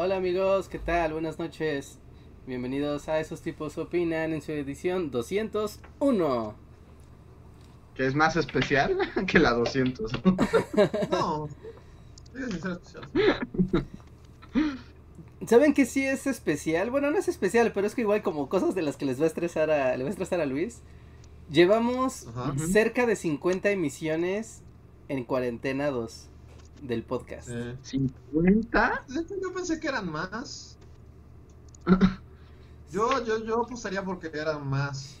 hola amigos, ¿qué tal? Buenas noches. Bienvenidos a Esos tipos opinan en su edición 201. Que es más especial que la 200. No. Es especial. ¿Saben que sí es especial? Bueno, no es especial, pero es que igual como cosas de las que les va a estresar a, le va a estresar a Luis. Llevamos Ajá. cerca de 50 emisiones en cuarentena 2 del podcast. Eh, ¿50? de hecho, yo pensé que eran más. Yo, yo, yo apostaría porque eran más.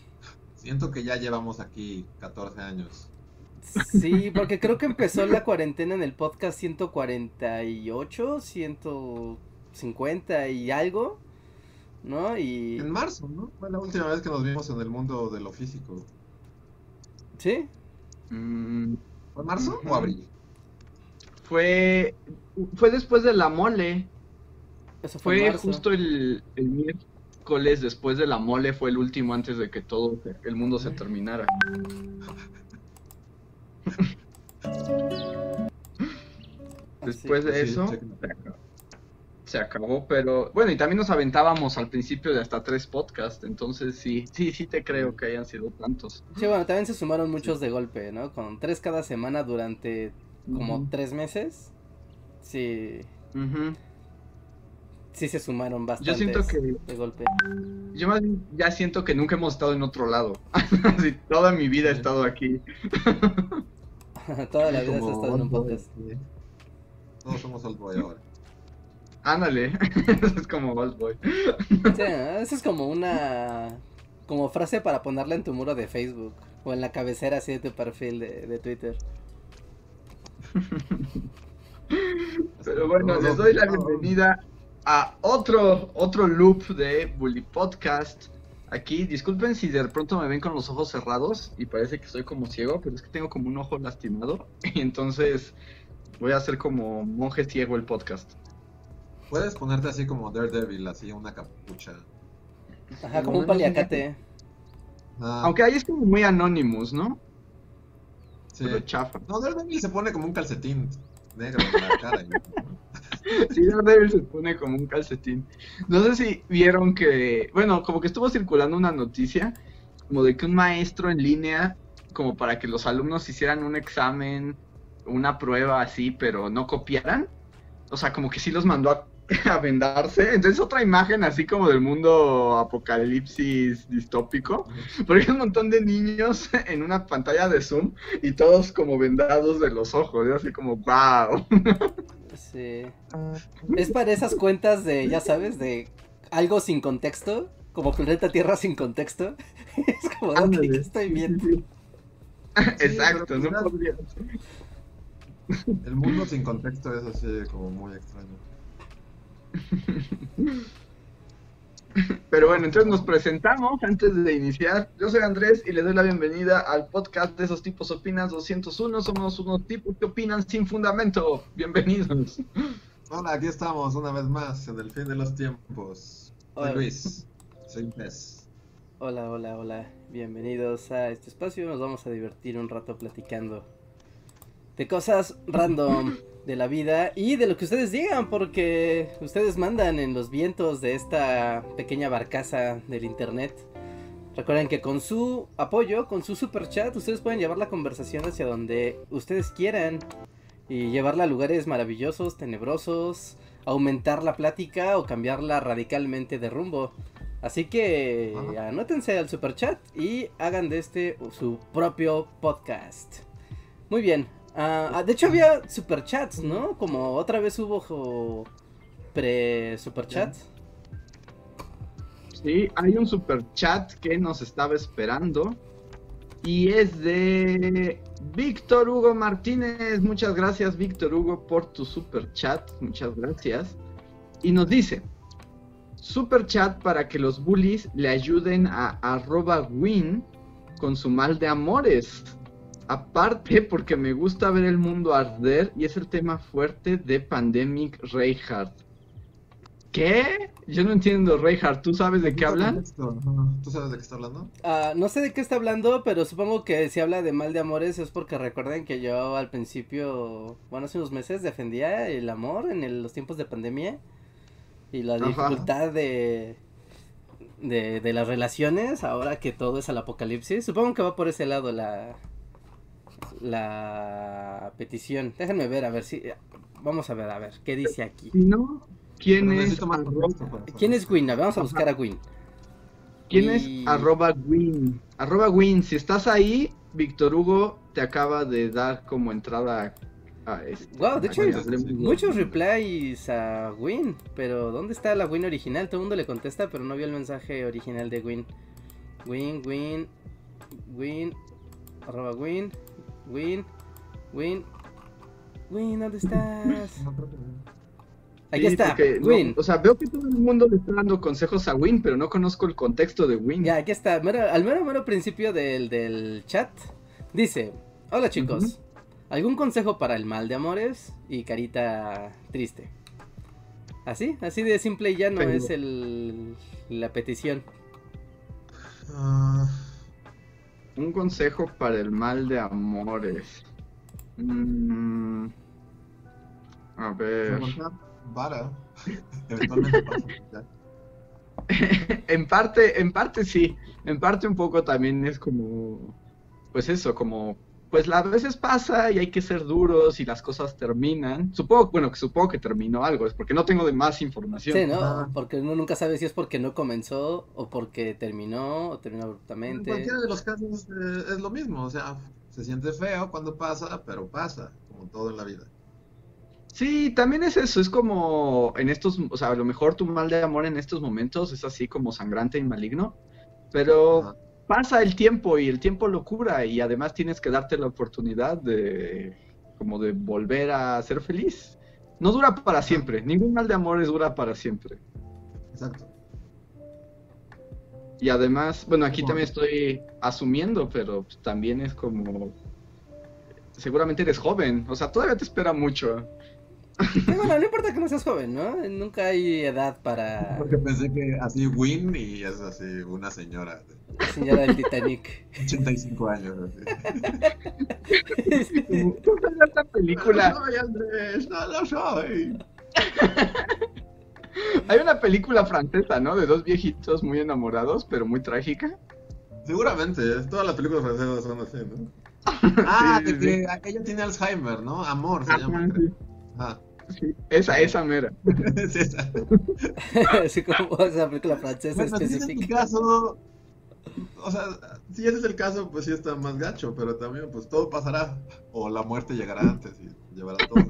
Siento que ya llevamos aquí 14 años. Sí, porque creo que empezó la cuarentena en el podcast 148, 150 y algo, ¿no? Y... En marzo, ¿no? Fue la última vez que nos vimos en el mundo de lo físico. ¿Sí? Mm, ¿Fue marzo o abril? Fue, fue después de la mole. Eso fue, Fue marzo. justo el, el miércoles después de la mole. Fue el último antes de que todo el mundo se terminara. Después de Sí, eso, chequen. se acabó. Se acabó, pero bueno, y también nos aventábamos al principio de hasta tres podcasts, entonces sí, sí, sí te creo que hayan sido tantos. Sí, bueno, también se sumaron muchos de golpe, ¿no? Con tres cada semana durante como tres meses. Sí, sí se sumaron bastantes siento que- de golpe. Yo más bien ya siento que nunca hemos estado en otro lado. Así, toda mi vida he Sí. estado aquí. Toda la vida se ha Como estado en un podcast. sí. Todos somos Old Boy ahora. Ándale, es como Old Boy. Sí, eso es como una como frase para ponerla en tu muro de Facebook o en la cabecera así de tu perfil de, de Twitter. Pero bueno, les doy la bienvenida a otro, otro loop de Bully Podcast. Aquí, disculpen si de pronto me ven con los ojos cerrados y parece que estoy como ciego, pero es que tengo como un ojo lastimado. Y entonces voy a hacer como monje ciego el podcast. Puedes ponerte así como Daredevil, así una capucha. Ajá, como un paliacate. Ah, Aunque ahí es como muy Anonymous, ¿no? Sí. Pero chafa. No, Daredevil se pone como un calcetín negro en la cara. y- Sí, Daredevil se pone como un calcetín. No sé si vieron que, bueno, como que estuvo circulando una noticia como de que un maestro en línea, como para que los alumnos hicieran un examen, una prueba así, pero no copiaran. O sea, como que sí los mandó a, a vendarse. Entonces otra imagen así como del mundo apocalipsis distópico. Porque hay un montón de niños en una pantalla de Zoom y todos como vendados de los ojos. ¿no? Así como, wow. Sí. Es para esas cuentas de, ya sabes, de algo sin contexto, como planeta Tierra sin contexto. Es como. ¿qué estoy viendo? Exacto, no podría El mundo sin contexto es así como muy extraño. Pero bueno, entonces nos presentamos antes de iniciar. Yo soy Andrés y les doy la bienvenida al podcast de esos tipos opinas 201. Somos unos tipos que opinan sin fundamento. Bienvenidos. Hola, aquí estamos una vez más en el fin de los tiempos. Soy Hola. Luis, soy pez. Hola, hola, hola. Bienvenidos a este espacio. Nos vamos a divertir un rato platicando de cosas random de la vida y de lo que ustedes digan, porque ustedes mandan en los vientos de esta pequeña barcaza del internet. Recuerden que con su apoyo, con su super chat, ustedes pueden llevar la conversación hacia donde ustedes quieran y llevarla a lugares maravillosos, tenebrosos, aumentar la plática o cambiarla radicalmente de rumbo. Así que Ajá. anótense al super chat y hagan de este su propio podcast. Muy bien. Ah, ah, de hecho había superchats, ¿no? Como otra vez hubo pre superchat. Sí, hay un super chat que nos estaba esperando. Y es de Víctor Hugo Martínez. Muchas gracias, Víctor Hugo, por tu super chat. Muchas gracias. Y nos dice: super chat para que los bullies le ayuden a win con su mal de amores. Aparte, porque me gusta ver el mundo arder y es el tema fuerte de Pandemic Reinhardt. ¿Qué? Yo no entiendo, Reinhardt. ¿Tú sabes de qué hablan? ¿Tú sabes de qué está hablando? Ah, no sé de qué está hablando, pero supongo que si habla de mal de amores es porque recuerden que yo al principio, bueno, hace unos meses defendía el amor en el- los tiempos de pandemia y la Ajá. dificultad de, de, de las relaciones ahora que todo es al apocalipsis. Supongo que va por ese lado la, la petición. Déjenme ver, a ver si... Vamos a ver, a ver, ¿qué dice aquí? Si no, ¿quién Pero es, más arroba, ¿Quién es ver, Vamos a buscar a Win. ¿quién Y- es arroba win? Arroba win, si estás ahí, Víctor Hugo te acaba de dar como entrada a este. Wow, de hecho. Muchos replies a Win, pero ¿dónde está la Win original? Todo el mundo le contesta, pero no vio el mensaje original de Win. Win, Win, Win, arroba Win, Win, Win, Win, ¿dónde estás? Aquí Sí, está, no, Win. o sea, veo que todo el mundo le está dando consejos a Win, pero no conozco el contexto de Win. Ya, aquí está, mero- al mero, mero principio del, del chat. Dice, hola chicos, ¿algún consejo para el mal de amores? Y carita triste. Así, así de simple y llano Pero- es el, la petición. Ah, Un consejo para el mal de amores. Mm, a ver. vara. Eventualmente en parte, en parte sí. En parte un poco también es como. Pues eso, como. Pues a veces pasa y hay que ser duros y las cosas terminan. Supongo, bueno, que supongo que terminó algo, es porque no tengo de más información. Sí, ¿no? Ah. Porque uno nunca sabe si es porque no comenzó o porque terminó o terminó En abruptamente. cualquiera de los casos eh, es lo mismo. O sea, se siente feo cuando pasa, pero pasa, como todo en la vida. Sí, también es eso, es como en estos, o sea, a lo mejor tu mal de amor en estos momentos es así como sangrante y maligno, pero Ajá. Pasa el tiempo y el tiempo lo cura y además tienes que darte la oportunidad de como de volver a ser feliz. No dura para siempre, ningún mal de amor es dura para siempre. Exacto. Y además, bueno, aquí también estoy asumiendo, pero también es como seguramente eres joven, o sea, todavía te espera mucho. Sí, bueno, no importa que no seas joven, ¿no? Nunca hay edad para Porque pensé que así Win y es así una señora de señora del Titanic. 85 años. Así. ¿Tú sabes esta película? No soy Andrés, no lo soy. Hay una película francesa, ¿no? De dos viejitos muy enamorados, pero muy trágica. Seguramente, todas las películas francesas son así, ¿no? Ah, Sí, de sí, que ella tiene Alzheimer, ¿no? Amor se Ajá, llama. Ajá. Sí. Esa, esa mera. Es esa. Así como esa película francesa Bueno, si ese es el específica. caso, o sea, si ese es el caso, pues sí está más gacho, pero también, pues todo pasará. O la muerte llegará antes y llevará todo.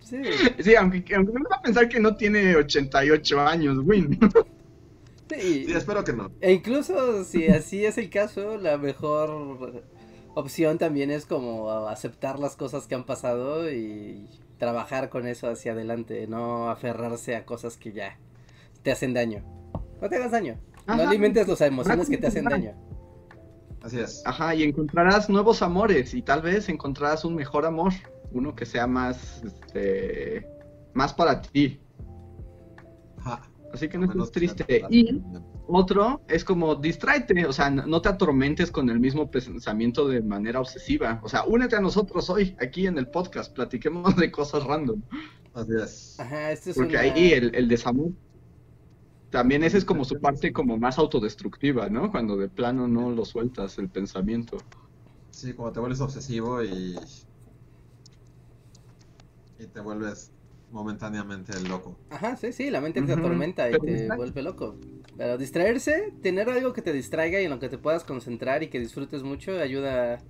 Sí. Sí, aunque, aunque me va a pensar que no tiene 88 años, Win. Sí, Sí, espero que no. E incluso si así es el caso, la mejor opción también es como aceptar las cosas que han pasado y trabajar con eso hacia adelante, no aferrarse a cosas que ya te hacen daño. No te hagas daño. No alimentes las emociones que te hacen daño. Así es. Ajá, y encontrarás nuevos amores y tal vez encontrarás un mejor amor, uno que sea más, este, más para ti. Ajá. Así que no Menos estés triste. Y otro es como distráete, o sea, no te atormentes con el mismo pensamiento de manera obsesiva. O sea, únete a nosotros hoy, aquí en el podcast, platiquemos de cosas random. Así es. Ajá, esto es Porque una... ahí el, el desamor, también esa es como su parte como más autodestructiva, ¿no? Cuando de plano no lo sueltas el pensamiento. Sí, como te vuelves obsesivo y. Y te vuelves momentáneamente loco. Ajá, sí, sí, la mente te atormenta y pero te vuelve loco. Pero distraerse, tener algo que te distraiga y en lo que te puedas concentrar y que disfrutes mucho, ayuda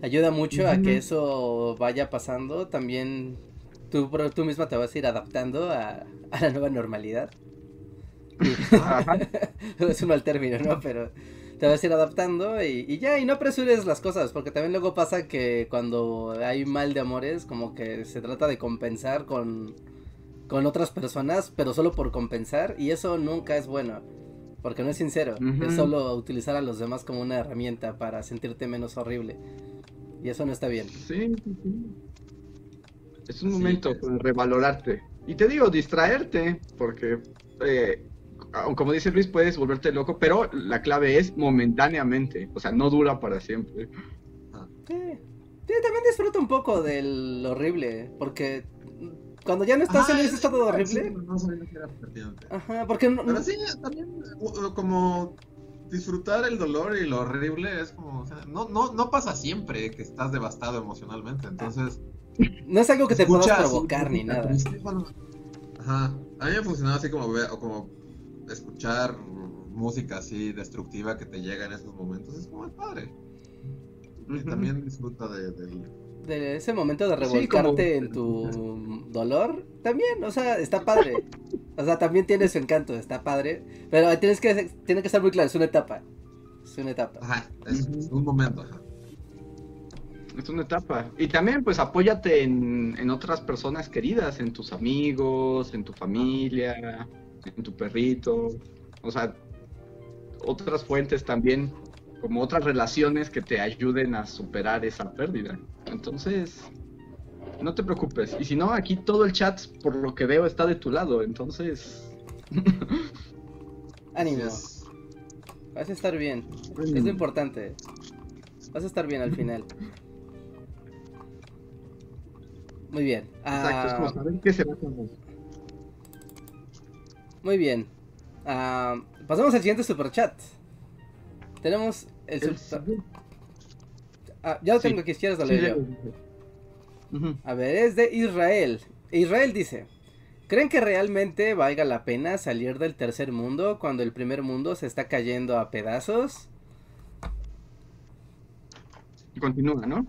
ayuda mucho a que eso vaya pasando. También tú, tú misma te vas a ir adaptando a, a la nueva normalidad. Es un mal término, ¿no? Pero te vas a ir adaptando y, y ya, y no apresures las cosas, porque también luego pasa que cuando hay mal de amores, como que se trata de compensar con, con otras personas, pero solo por compensar, y eso nunca es bueno, porque no es sincero, es solo utilizar a los demás como una herramienta para sentirte menos horrible, y eso no está bien. Sí, sí, sí. Es un Sí, momento para revalorarte. Y te digo, distraerte, porque, eh, aun como dice Luis, puedes volverte loco, pero la clave es momentáneamente, o sea, no dura para siempre. Sí, sí, también disfruta un poco del horrible, porque cuando ya no estás en Ajá, ese estado horrible, sí, no sabía que era pertinente. ajá, porque no, Pero sí, también como disfrutar el dolor y lo horrible es como, o sea, no, no, no pasa siempre que estás devastado emocionalmente, entonces... no es algo que te puedas provocar ni nada. bueno, Ajá, a mí me funcionaba así como como escuchar música así destructiva que te llega en esos momentos, es como es padre. Y Ujú. también disfruta de, del... De ese momento de Sí, revolcarte como- en tu dolor, también, o sea, está padre. O sea, también tiene su encanto, está padre. Pero tienes que, tiene que estar muy claro, es una etapa. Es una etapa. Ajá, es, un momento, ajá. Es una etapa. Y también, pues, apóyate en, en otras personas queridas, en tus amigos, en tu familia, en tu perrito. O sea, otras fuentes también, como otras relaciones que te ayuden a superar esa pérdida. Entonces, no te preocupes. Y si no, aquí todo el chat, por lo que veo, está de tu lado. Entonces, Ánimo, Es- vas a estar bien. Es lo importante. Vas a estar bien al final. Muy bien. exacto, es como Ah, saber qué se va a muy bien. Ah, pasamos al siguiente superchat. Tenemos el El super... Ah, ya lo Sí. tengo aquí, si quieres lo Sí, yo. ya- Ujú. A ver, es de Israel. Israel dice, ¿creen que realmente valga la pena salir del tercer mundo cuando el primer mundo se está cayendo a pedazos? Y continúa, ¿no?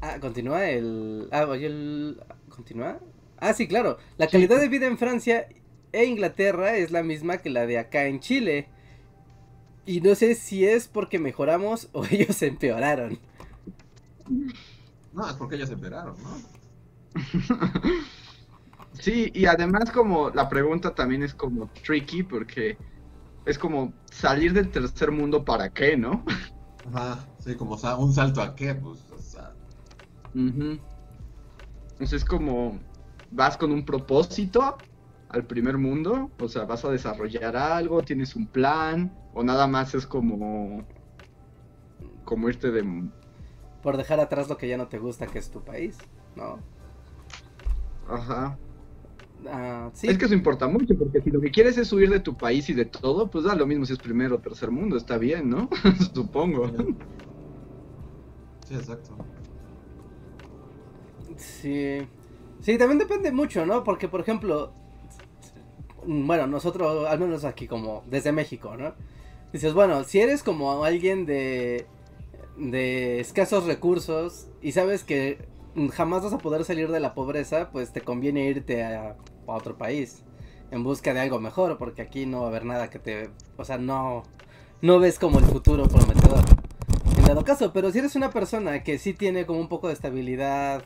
Ah, continúa el... Ah, oye, el... ¿Continúa? Ah, sí, claro. La calidad de vida en Francia e Inglaterra es la misma que la de acá en Chile. Y no sé si es porque mejoramos o ellos empeoraron. No, es porque ellos esperaron, ¿no? Sí, y además como la pregunta también es como tricky porque es como salir del tercer mundo para qué, ¿no? Ajá, sí, como sa- un salto a qué, pues, o sea. Entonces es como vas con un propósito al primer mundo, o sea, vas a desarrollar algo, tienes un plan, o nada más es como como irte de Por dejar atrás lo que ya no te gusta, que es tu país. No. ajá. Ah, sí. Es que eso importa mucho, porque si lo que quieres es huir de tu país y de todo, pues da lo mismo si es primero o tercer mundo, está bien, ¿no? Supongo. sí, exacto. Sí. Sí, también depende mucho, ¿no? Porque, por ejemplo, bueno, nosotros, al menos aquí como desde México, ¿no? Dices, bueno, si eres como alguien de, de escasos recursos y sabes que jamás vas a poder salir de la pobreza, pues te conviene irte a, otro país en busca de algo mejor, porque aquí no va a haber nada que te, o sea, no, no ves como el futuro prometedor. En dado caso, pero si eres una persona que sí tiene como un poco de estabilidad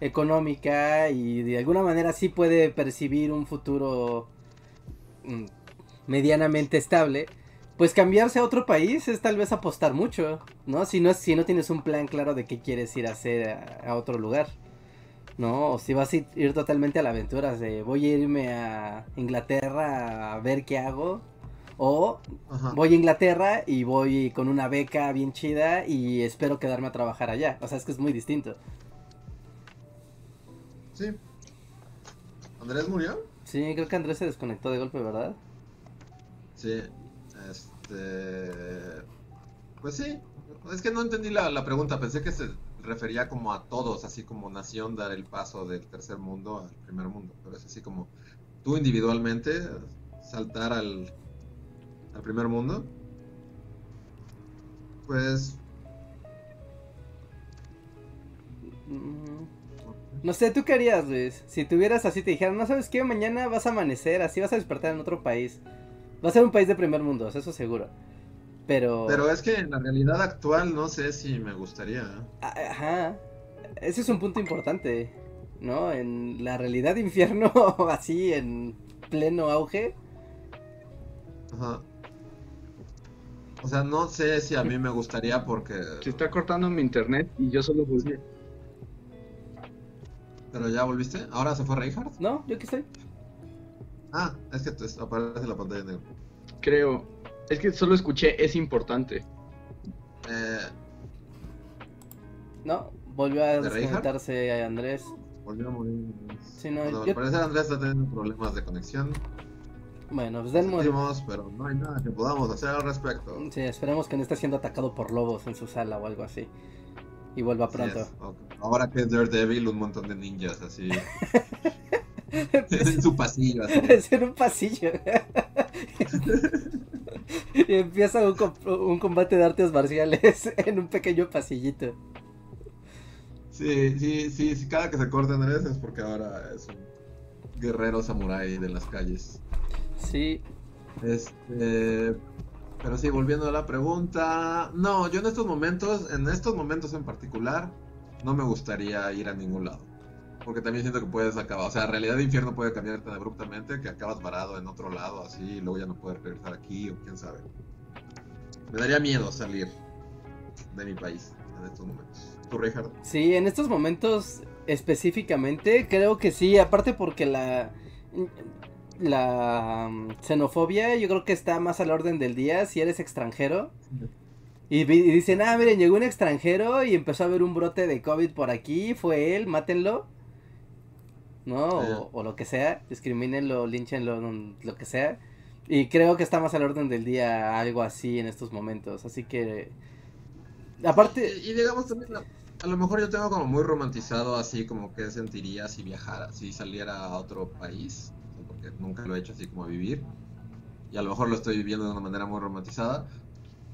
económica y de alguna manera sí puede percibir un futuro medianamente estable, pues cambiarse a otro país es tal vez apostar mucho, ¿no? Si no, si no tienes un plan claro de qué quieres ir a hacer a, a otro lugar, ¿no? O si vas a ir, ir totalmente a la aventura, de voy a irme a Inglaterra a ver qué hago, o Ajá. voy a Inglaterra y voy con una beca bien chida y espero quedarme a trabajar allá. O sea, es que es muy distinto. Sí. ¿Andrés murió? Sí, creo que Andrés se desconectó de golpe, ¿verdad? Sí. Este. Pues sí. Es que no entendí la, la pregunta. Pensé que se refería como a todos, así como nación dar el paso del tercer mundo al primer mundo. Pero es así como tú individualmente saltar al, al primer mundo. Pues. Mm, No sé, ¿tú qué harías, Luis? Si tuvieras así, te dijeran, no sabes qué, mañana vas a amanecer, así vas a despertar en otro país. Va a ser un país de primer mundo, eso seguro. Pero... Pero es que en la realidad actual no sé si me gustaría. ¿eh? Ajá. Ese es un punto importante. ¿no? En la realidad infierno, así en pleno auge. Ajá. O sea, no sé si a mí me gustaría porque... Se está cortando mi internet y yo solo volví. ¿Pero ya volviste? ¿Ahora se fue Reinhardt? No, yo aquí estoy. Ah, es que aparece la pantalla negra. Creo. Es que solo escuché, es importante. Eh, No, volvió a desconectarse a Andrés. volvió a morir. Sí, no, Bueno, yo- al parecer Andrés está teniendo problemas de conexión. Bueno, pues den Sentimos, pero no hay nada que podamos hacer al respecto. Sí, esperemos que no esté siendo atacado por lobos en su sala o algo así. Y vuelva pronto. es. Ahora que es Daredevil, un montón de ninjas así. en su pasillo, así. es en un pasillo. y empieza un, un combate de artes marciales en un pequeño pasillito. Sí, sí, sí, sí, cada que se corta Andrés es porque ahora es un guerrero samurái de las calles. Sí, Este, pero sí, volviendo a la pregunta, no, yo en estos momentos, en estos momentos en particular, no me gustaría ir a ningún lado. Porque también siento que puedes acabar, o sea, realidad de infierno puede cambiar tan abruptamente que acabas varado en otro lado, así, y luego ya no puedes regresar aquí, o quién sabe. Me daría miedo salir de mi país en estos momentos. ¿Tú, Richard? sí, en estos momentos específicamente creo que sí, aparte porque la la mm, xenofobia yo creo que está más al orden del día si eres extranjero. Y, y dicen, ah, miren, llegó un extranjero y empezó a haber un brote de COVID por aquí, fue él, mátenlo. ¿No? O, o lo que sea, discrimínenlo, línchenlo, no- lo que sea. Y creo que está más al orden del día algo así en estos momentos. Así que... Aparte... Y, y digamos también, a, a lo mejor yo tengo como muy romantizado así como que sentiría si viajara, si saliera a otro país, porque nunca lo he hecho así como vivir. Y a lo mejor lo estoy viviendo de una manera muy romantizada.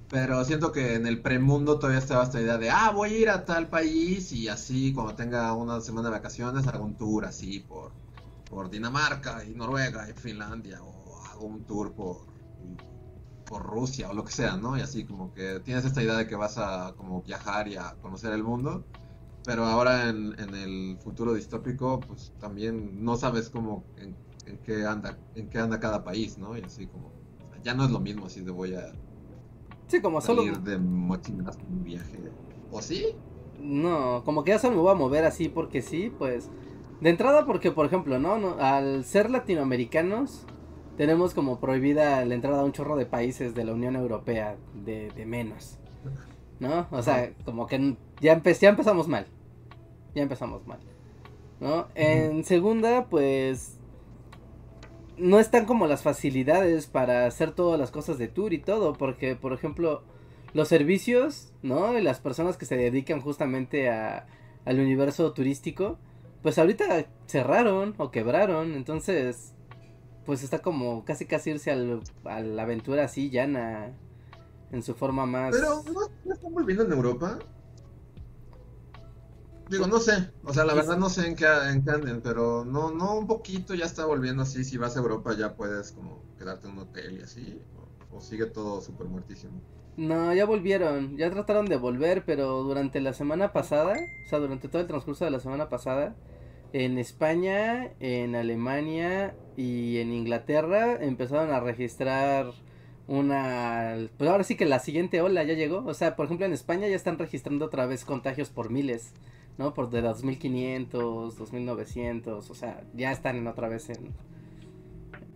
Pero siento que en el premundo todavía estaba esta idea de, ah, voy a ir a tal país y así cuando tenga una semana de vacaciones hago un tour así por, por Dinamarca y Noruega y Finlandia o hago un tour por, por Rusia o lo que sea, ¿no? Y así como que tienes esta idea de que vas a como viajar y a conocer el mundo, pero ahora en, en el futuro distópico pues también no sabes cómo en, en qué anda en qué anda cada país, ¿no? Y así como o sea, ya no es lo mismo así de voy a Sí, como solo... de mochilas un viaje. ¿O sí? No, como que ya solo me voy a mover así porque sí, pues. De entrada porque, por ejemplo, ¿no? no al ser latinoamericanos, tenemos como prohibida la entrada a un chorro de países de la Unión Europea de, de menos. ¿No? O sea, como que ya, empe- ya empezamos mal. Ya empezamos mal. ¿No? En segunda, pues. No están como las facilidades para hacer todas las cosas de tour y todo. Porque, por ejemplo, los servicios, ¿no? Y las personas que se dedican justamente a, al universo turístico, pues ahorita cerraron o quebraron, entonces, pues está como casi casi irse al, a la aventura así llana, en su forma más... Pero ¿no, están volviendo en Europa? Digo, no sé, o sea, la verdad no sé en qué, en qué anden, pero no, no, un poquito ya está volviendo así, si vas a Europa ya puedes como quedarte en un hotel y así, o, o sigue todo súper muertísimo. No, ya volvieron, ya trataron de volver, pero durante la semana pasada, o sea, durante todo el transcurso de la semana pasada, en España, en Alemania y en Inglaterra empezaron a registrar una... Pues ahora sí que la siguiente ola ya llegó, o sea, por ejemplo en España ya están registrando otra vez contagios por miles, ¿no? Por de 2500, 2900, o sea, ya están en otra vez en...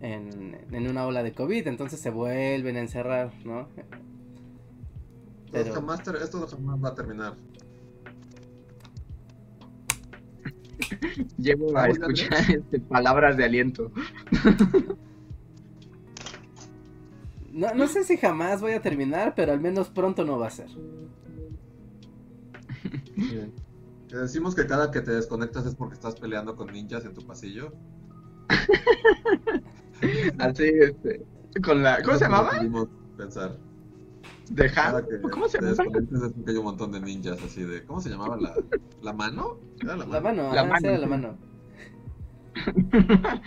En, en una ola de COVID, entonces se vuelven a encerrar, ¿no? Esto, Pero- jamás, ter- esto jamás va a terminar. Llevo a escuchar este, palabras de aliento. No, no sé si jamás voy a terminar, pero al menos pronto no va a ser. Que decimos que cada que te desconectas es porque estás peleando con ninjas en tu pasillo. Así, este. Con la. ¿Cómo se llamaba? pudimos pensar. ¿De Cada Han? que ¿Cómo se te llama? desconectas es porque hay un montón de ninjas así de. ¿Cómo se llamaba la, la mano? ¿Era la mano? La mano, La ajá, sí mano, era la sí. mano.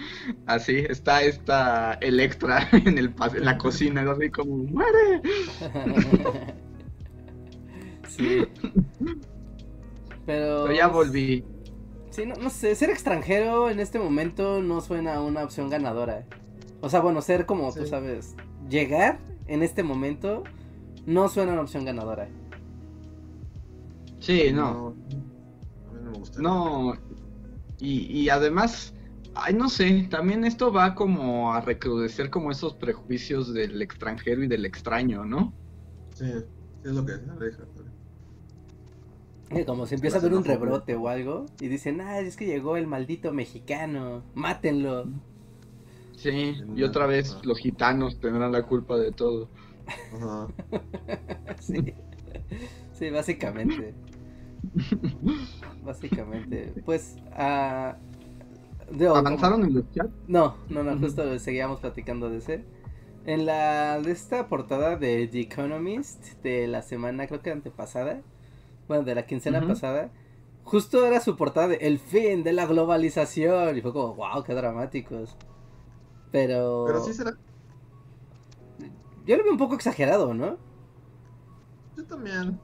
Así está esta Electra en, el, en la cocina, así como, ¡muere! sí. Pero. Pero ya volví. Sí, no, no sé, ser extranjero en este momento no suena a una opción ganadora. O sea, bueno, ser como tú Sí. sabes, llegar en este momento no suena a una opción ganadora. Sí, no. A mí no me gusta. No, y, y además, ay, no sé, también esto va como a recrudecer como esos prejuicios del extranjero y del extraño, ¿no? Sí, es lo que deja. Eh, Como si empieza a haber un rebrote o algo y dicen, ah, es que llegó el maldito mexicano, mátenlo. Sí, y otra vez los gitanos tendrán la culpa de todo. Ajá. Sí, sí básicamente. Básicamente. Pues, digo, como- ¿Avanzaron en los chats? No, no, no, justo seguíamos platicando de ese. En la de esta portada de The Economist de la semana, creo que antepasada, bueno, de la quincena Ujú. pasada, justo era su portada de El fin de la globalización. Y fue como, wow, qué dramáticos. Pero. Pero sí será. Yo lo veo un poco exagerado, ¿no? Yo también.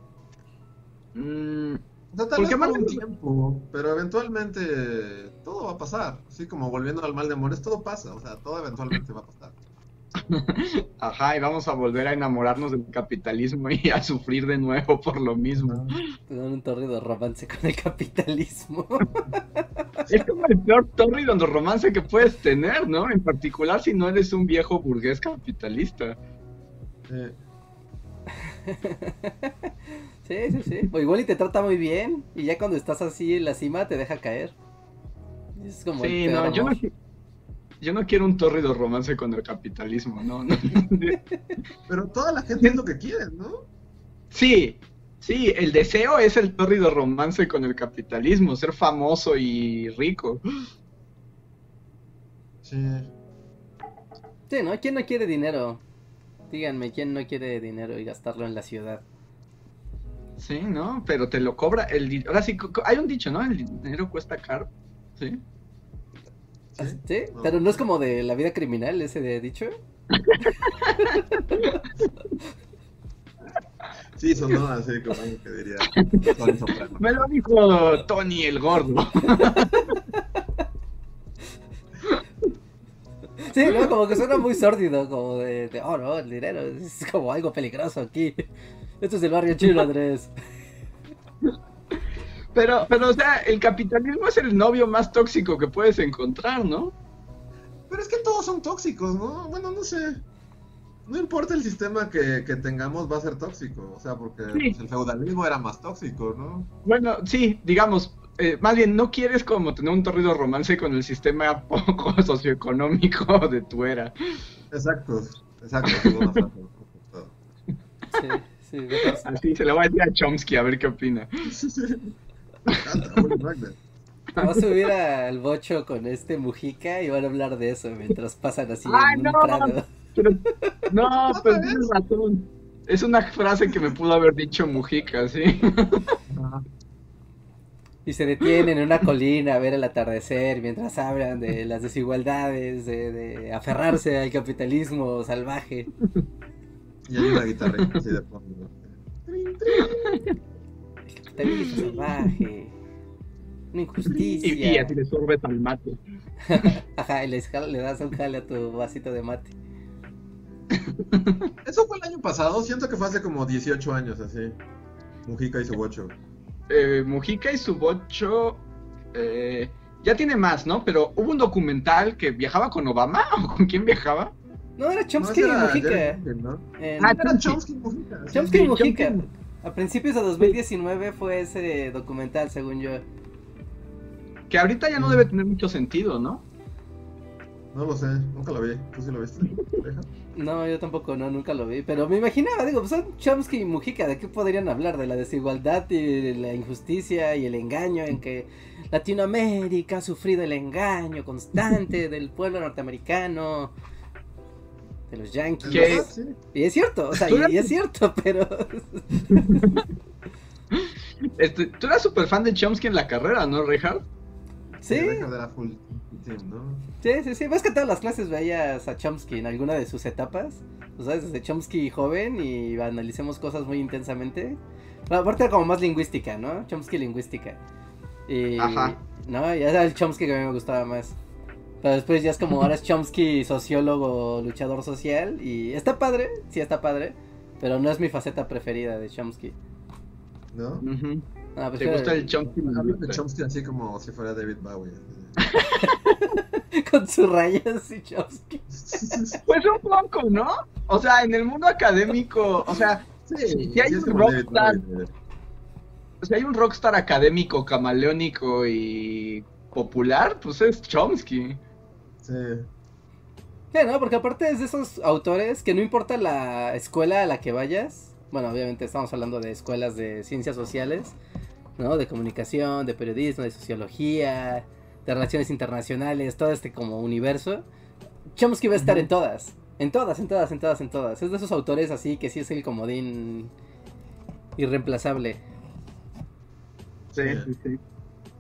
Mm, O sea, tal vez por un tiempo, pero eventualmente todo va a pasar. Así como volviendo al mal de amores, todo pasa. O sea, todo eventualmente va a pasar. Ajá, y vamos a volver a enamorarnos del capitalismo y a sufrir de nuevo por lo mismo. Tener un torrido romance con el capitalismo. Es como el peor tórrido romance que puedes tener, ¿no? En particular si no eres un viejo burgués capitalista. Sí. sí, sí, sí. O igual y te trata muy bien. Y ya cuando estás así en la cima te deja caer. Es como el Sí, peor no, yo yo no quiero un tórrido romance con el capitalismo, no, no. Pero toda la gente es lo que quiere, ¿no? Sí, sí, el deseo es el tórrido romance con el capitalismo, ser famoso y rico. Sí. Sí, ¿no? ¿Quién no quiere dinero? Díganme, ¿quién no quiere dinero y gastarlo en la ciudad? Sí, ¿no? Pero te lo cobra el Ahora sí, hay un dicho, ¿no? El dinero cuesta caro. Sí. ¿Sí? ¿Sí? Pero no es como de la vida criminal ese de dicho. Sí, sonó así como algo que diría. Me lo dijo Tony el gordo. Sí, ¿no? Como que suena muy sórdido, como de, de, oh no, el dinero es como algo peligroso aquí. Esto es el barrio chino, Andrés. Pero, pero, o sea, el capitalismo es el novio más tóxico que puedes encontrar, ¿no? Pero es que todos son tóxicos, ¿no? Bueno, no sé. No importa el sistema que, que tengamos, va a ser tóxico. O sea, porque Sí. pues, el feudalismo era más tóxico, ¿no? Bueno, sí, digamos, eh, más bien no quieres como tener un torrido romance con el sistema poco socioeconómico de tu era. Exacto, exacto. Sí, sí. Así se lo voy a decir a Chomsky a ver qué opina. Voy a subir al bocho con este Mujica y van a hablar de eso mientras pasan así ¡Ay, en un no! prado. Pero- no, ¿Otra pero vez? tienes razón. Es una frase que me pudo haber dicho Mujica, sí. Y se detienen en una colina a ver el atardecer mientras hablan de las desigualdades, de, de aferrarse al capitalismo salvaje. Y hay una guitarrita así de fondo. ¿no? El capitalismo salvaje. Una injusticia. Y, y así le sorbes al mate. Ajá, y le, le das un jale a tu vasito de mate. Eso fue el año pasado, siento que fue hace como 18 años así. Mujica y su bocho. Eh, Mujica y su bocho eh, ya tiene más, ¿no? Pero hubo un documental que viajaba con Obama o con quién viajaba. No, era No, Chomsky ese y era Mujica. Corbyn, ¿no? En- Ah, Era Chomsky y Mujica. Chomsky y Mujica. Chomsky. A principios de 2019 fue ese documental, según yo. Que ahorita ya no debe tener mucho sentido, ¿no? No lo sé, nunca lo vi. ¿Tú sí lo viste? No, yo tampoco, no, nunca lo vi. Pero me imaginaba, digo, pues son Chomsky y Mujica, ¿de qué podrían hablar? De la desigualdad y de la injusticia y el engaño en que Latinoamérica ha sufrido el engaño constante del pueblo norteamericano, de los yankees. ¿Qué? Ah, sí. Y es cierto, o sea, y, y es cierto, pero... Este, tú eras súper fan de Chomsky en la carrera, ¿no, Richard? sí, de la full team, ¿no? sí, sí, sí. ¿Ves que todas las clases veías a Chomsky en alguna de sus etapas? O sea, desde Chomsky joven y analicemos cosas muy intensamente. Bueno, aparte era como más lingüística, ¿no? Chomsky lingüística. Y, Ajá. No, ya era el Chomsky que a mí me gustaba más. Pero después ya es como ahora es Chomsky sociólogo, luchador social. Y está padre, sí está padre. Pero no es mi faceta preferida de Chomsky. ¿No? Ah, ¿Te gusta el Chomsky? Hablan de Chomsky así como si fuera David Bowie. Con sus rayas y Chomsky. Pues un poco, ¿no? O sea, en el mundo académico, o sea, Sí, Si hay un rockstar. Bowie. si hay un rockstar académico, camaleónico y popular, pues es Chomsky. Sí. Sí, ¿no? Porque aparte es de esos autores que no importa la escuela a la que vayas. Bueno, obviamente estamos hablando de escuelas de ciencias sociales, ¿no? De comunicación, de periodismo, de sociología, de relaciones internacionales, todo este como universo. Chomsky va a estar en todas. En todas, en todas, en todas, en todas. Es de esos autores así que sí es el comodín irreemplazable. Sí, sí.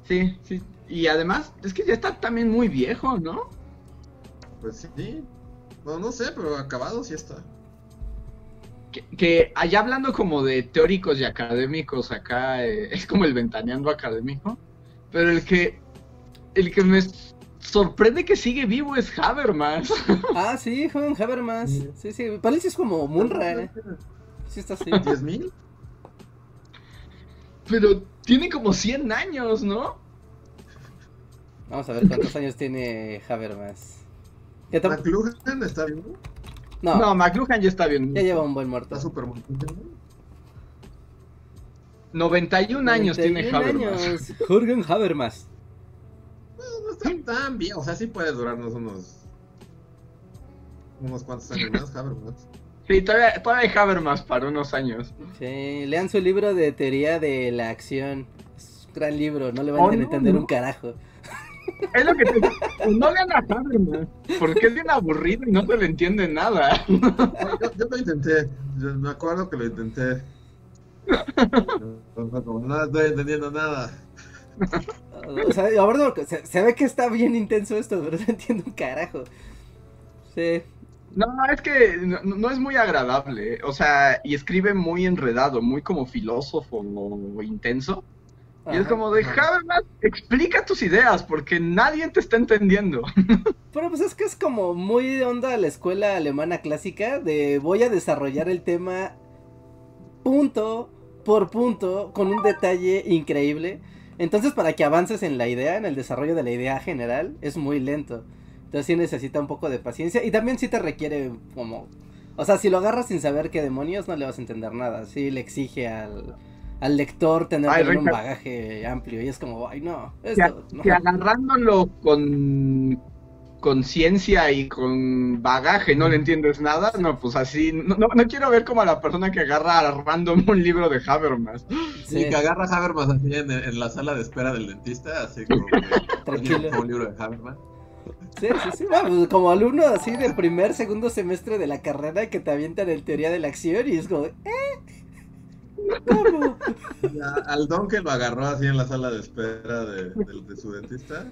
Sí, sí. Y además, es que ya está también muy viejo, ¿no? Pues sí. Bueno, no sé, pero acabado sí está. Que, que allá hablando como de teóricos y académicos acá, eh, es como el ventaneando académico. Pero el que, el que me sorprende que sigue vivo es Habermas. Ah, sí, joven Habermas. Sí, sí. Parece es como Munra. ¿eh? Sí está así. ¿10 mil? Pero tiene como 100 años, ¿no? Vamos a ver cuántos años tiene Habermas. ¿Qué tal? ¿McLuhan está vivo? No, No, McLuhan ya está bien. ya lleva un buen muerto. Está súper muerto. 91 años tiene 91 Habermas. años. Jürgen Habermas. No está tan bien. O sea, sí puede durarnos unos. Unos cuantos años más, Habermas. Sí, todavía, todavía hay Habermas para unos años. Sí, lean su libro de teoría de la acción. Es un gran libro, no le van Oh, a no, entender no. un carajo. Es lo que te No lean a Habermas, porque es bien aburrido y no se le entiende nada. Yo, yo lo intenté. Yo me acuerdo que lo intenté. Pero como no estoy entendiendo nada. O sea, la verdad, se, se ve que está bien intenso esto, pero no entiendo un carajo. Sí. No, es que no, no es muy agradable. O sea, y escribe muy enredado, muy como filósofo o intenso. Y es como de. Habermas, explica tus ideas, porque nadie te está entendiendo. Pero pues es que es como muy onda la escuela alemana clásica de voy a desarrollar el tema punto por punto con un detalle increíble. Entonces para que avances en la idea, en el desarrollo de la idea general, es muy lento. Entonces sí necesita un poco de paciencia y también sí te requiere como... O sea, si lo agarras sin saber qué demonios no le vas a entender nada. Sí le exige al, al lector tener Ay, también un bagaje amplio y es como, ay no, Que, esto... no". que agarrándolo con con ciencia y con bagaje no le entiendes nada, no, pues así, no, no, no quiero ver como a la persona que agarra a random un libro de Habermas. Sí, Sí. que agarra a Habermas así en, en la sala de espera del dentista, así como Tranquilo. como un libro de Habermas. Sí, sí, sí. Bueno, pues, como alumno así de primer, segundo semestre de la carrera que te avientan en teoría de la acción y es como, ¿eh? ¿Cómo? Al don que lo agarró así en la sala de espera de, de- de su dentista.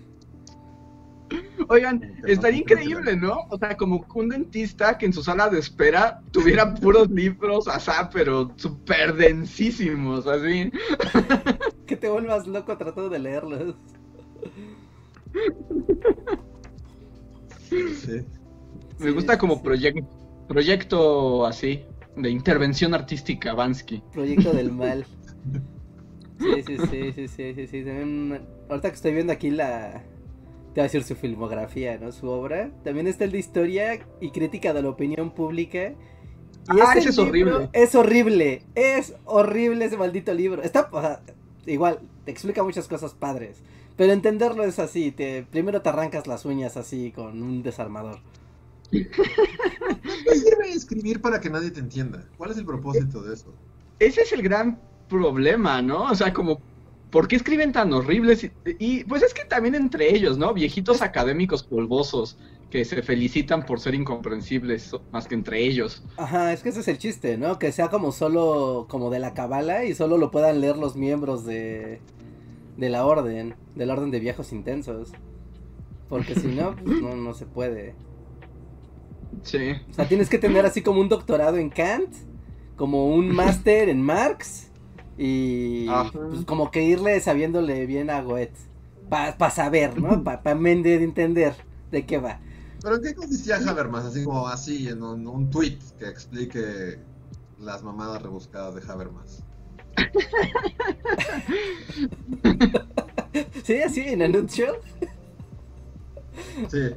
Oigan, estaría increíble, ¿no? O sea, como un dentista que en su sala de espera tuviera puros libros, asá, pero súper densísimos, así. Que te vuelvas loco tratando de leerlos. Sí. Me Sí, gusta sí, como sí. proyec- proyecto así, de intervención artística, Bansky. Proyecto del mal. Sí, sí, sí, sí, sí, sí, sí. También, ahorita que estoy viendo aquí la... Te voy a decir su filmografía, ¿no? Su obra. También está el de historia y crítica de la opinión pública. Y Ah, ese ese es horrible. Es horrible. Es horrible ese maldito libro. Está, o sea, igual, te explica muchas cosas padres. Pero entenderlo es así. Te, primero te arrancas las uñas así con un desarmador. ¿Qué sirve escribir para que nadie te entienda? ¿Cuál es el propósito de eso? Ese es el gran problema, ¿no? O sea, como, ¿por qué escriben tan horribles? Y, y, pues es que también entre ellos, ¿no? Viejitos académicos polvosos que se felicitan por ser incomprensibles más que entre ellos. Ajá, es que ese es el chiste, ¿no? Que sea como solo, como de la cabala y solo lo puedan leer los miembros de, de la orden, del orden de viejos intensos. Porque si no, pues no, no se puede. Sí. O sea, tienes que tener así como un doctorado en Kant, como un máster en Marx Y Ajá. pues, como que irle sabiéndole bien a Goethe. Para saber, ¿no? Para pa entender de qué va. ¿Pero en qué consistía Habermas? Así como así, en un, un tweet que explique las mamadas rebuscadas de Habermas. sí, así, en a nutshell. Sí.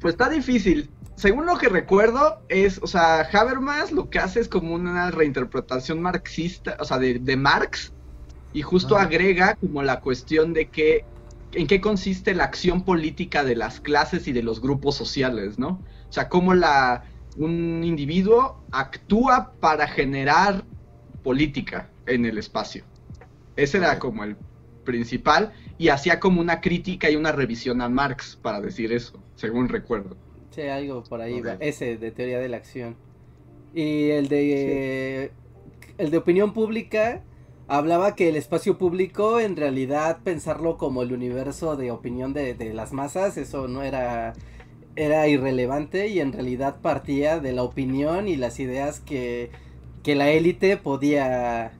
Pues está difícil. Según lo que recuerdo, es, o sea, Habermas lo que hace es como una reinterpretación marxista, o sea, de, de Marx, y justo agrega como la cuestión de que, en qué consiste la acción política de las clases y de los grupos sociales, ¿no? O sea, cómo la, un individuo actúa para generar política en el espacio. Ese era como el principal, y hacía como una crítica y una revisión a Marx para decir eso, según recuerdo. Sí, algo por ahí. Ese de teoría de la acción. Y el de. El de opinión pública. Hablaba que el espacio público, en realidad, pensarlo como el universo de opinión de, de las masas, eso no era. Era irrelevante y en realidad partía de la opinión y las ideas que, que la élite podía.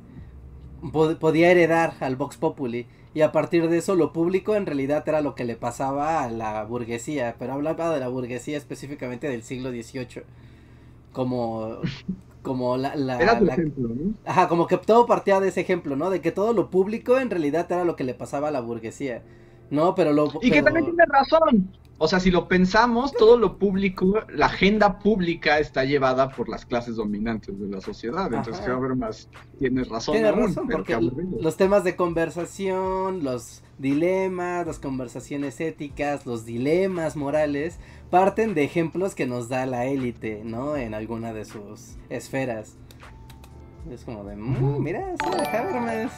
po- podía heredar al Vox Populi. Y a partir de eso lo público en realidad era lo que le pasaba a la burguesía, pero hablaba de la burguesía específicamente del siglo XVIII. Como, como la, la- Era la- ejemplo, ¿no? ajá, como que todo partía de ese ejemplo, ¿no? De que todo lo público en realidad era lo que le pasaba a la burguesía. No, pero lo Y que también tiene razón. O sea, si lo pensamos, todo lo público, la agenda pública está llevada por las clases dominantes de la sociedad. Entonces. Habermas tiene razón. Tiene aún, razón, porque los temas de conversación, los dilemas, las conversaciones éticas, los dilemas morales, parten de ejemplos que nos da la élite, ¿no? En alguna de sus esferas. Es como de, "Mm, mira, eso de Habermas.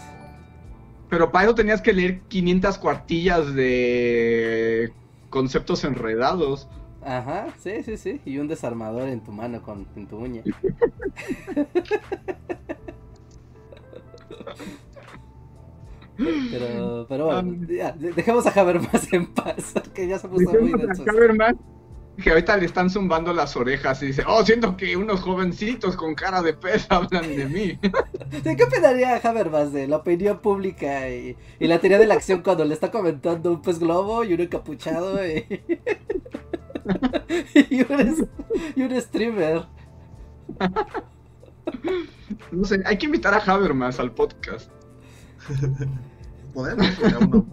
Pero para eso tenías que leer 500 cuartillas de conceptos enredados. Ajá, sí, sí, sí. Y un desarmador en tu mano con en tu uña. Pero, pero bueno, ya, de- dejemos a Habermas en paz, que ya se puso muy denso. Habermas que ahorita le están zumbando las orejas y dice, oh, siento que unos jovencitos con cara de pez hablan de mí. Sí, ¿Qué opinaría Habermas de la opinión pública y, y la teoría de la acción cuando le está comentando un pez globo y un encapuchado y, y, un, y un streamer? No sé, hay que invitar a Habermas al podcast. Podemos, uno.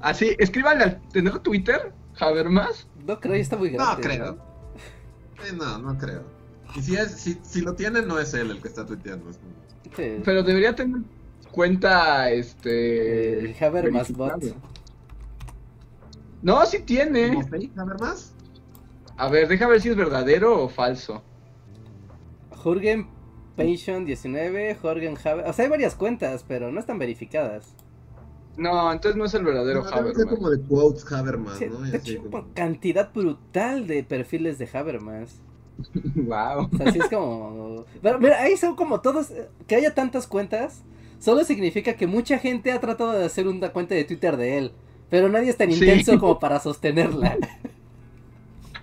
Así, escríbanle al tener Twitter, Habermas. No creo, ya está muy No grande. creo. Eh, no, no creo. Y si, es, si, si lo tiene, no es él el que está tuiteando. Sí. Pero debería tener cuenta, este... Eh, Habermas verificada. Bot. No, sí tiene. ¿Como fake, a ver más? A ver, deja ver si es verdadero o falso. Jürgen Pension 19, Jorgen Haber. O sea, hay varias cuentas, pero no están verificadas. No, entonces no es el verdadero No, Habermas. como de quotes Habermas, Sí, ¿no? Así como- cantidad brutal de perfiles de Habermas. wow. O sea, así es como. Pero mira, ahí son como todos. Que haya tantas cuentas, solo significa que mucha gente ha tratado de hacer una cuenta de Twitter de él. Pero nadie es tan Sí. intenso como para sostenerla.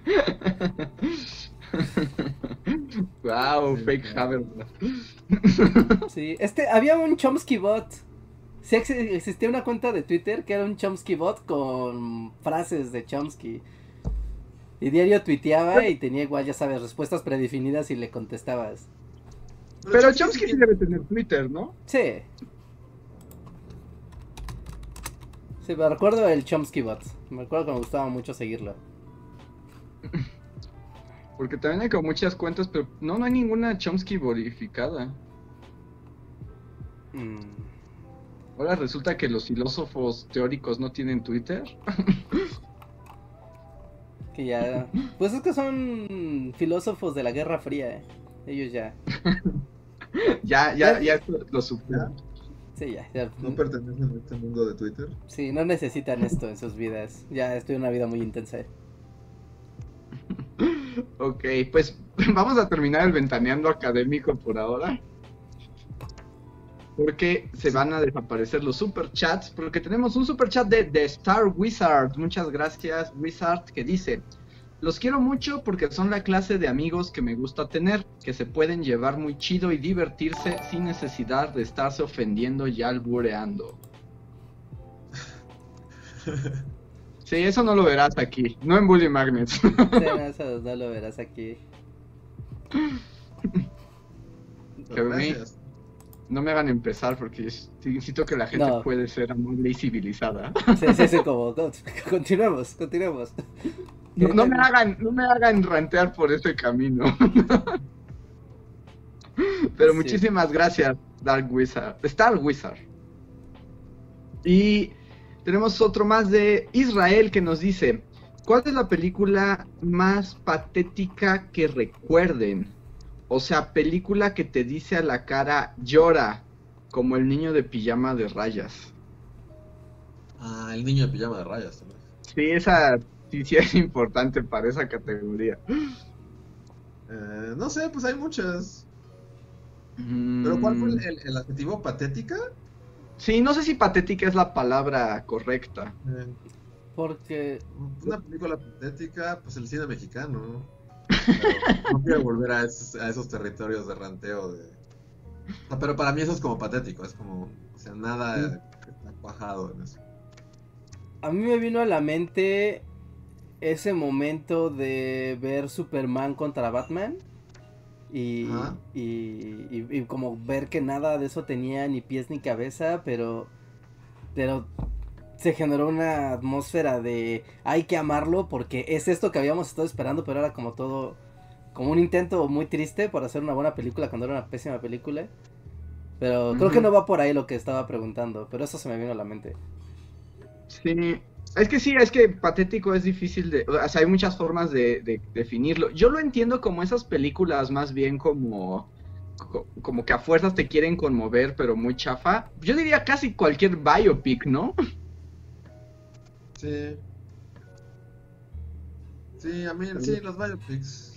wow, Sí, fake. Habermas. Sí, este, había un Chomsky bot. Sí ex- existía una cuenta de Twitter que era un Chomsky bot con frases de Chomsky. Y diario tuiteaba y tenía igual, ya sabes, respuestas predefinidas y le contestabas. Pero Chomsky sí debe tener Twitter, ¿no? Sí. Sí, me recuerdo el Chomsky bot. Me acuerdo que me gustaba mucho seguirlo. Porque también hay como muchas cuentas, pero no, no hay ninguna Chomsky verificada. Mm. Ahora resulta que los filósofos teóricos no tienen Twitter. Que ya. Pues es que son filósofos de la Guerra Fría, eh. Ellos ya. ya, ya, ya lo supieron. Sí, ya. ya. ¿No pertenecen a este mundo de Twitter? Sí, no necesitan esto en sus vidas. Ya estoy en una vida muy intensa. Ok, pues vamos a terminar el ventaneando académico por ahora. Porque se van a desaparecer los superchats. Porque tenemos un superchat de, de Star Wizard. Muchas gracias, Wizard, que dice: Los quiero mucho porque son la clase de amigos que me gusta tener, que se pueden llevar muy chido y divertirse sin necesidad de estarse ofendiendo y albureando. Sí, eso no lo verás aquí, no en Bully Magnets. Sí, no, eso no lo verás aquí. Gracias. No me hagan empezar porque necesito que la gente No. puede ser amable y civilizada. Sí, sí, sí, como. Continuemos, continuemos. No, no me hagan, no me hagan rantear por ese camino. Pero Sí. muchísimas gracias, Dark Wizard. Star Wizard. Y tenemos otro más de Israel que nos dice: ¿Cuál es la película más patética que recuerden? O sea, película que te dice a la cara llora, como el niño de pijama de rayas. Ah, el niño de pijama de rayas también. Sí, esa sí, sí es importante para esa categoría. Eh, no sé, pues hay muchas. ¿Pero cuál fue el, Mm, el- el adjetivo? ¿Patética? Sí, no sé si patética es la palabra correcta. Eh, Porque. una película patética, pues el cine mexicano. ¿No? Pero no quiero volver a esos, a esos territorios de ranteo. De... Pero para mí eso es como patético, es como, o sea, nada está cuajado en eso. A mí me vino a la mente ese momento de ver Superman contra Batman. Y, y, y- y como ver que nada de eso tenía ni pies ni cabeza, pero, pero se generó una atmósfera de hay que amarlo porque es esto que habíamos estado esperando, pero era como todo, como un intento muy triste por hacer una buena película cuando era una pésima película. Pero creo que no va por ahí lo que estaba preguntando, pero eso se me vino a la mente. Sí, es que sí, es que patético es difícil de... O sea, hay muchas formas de, de definirlo. Yo lo entiendo como esas películas más bien como... co- Como que a fuerzas te quieren conmover, pero muy chafa. Yo diría casi cualquier biopic, ¿no? Sí. Sí, a mí, sí, los biopics.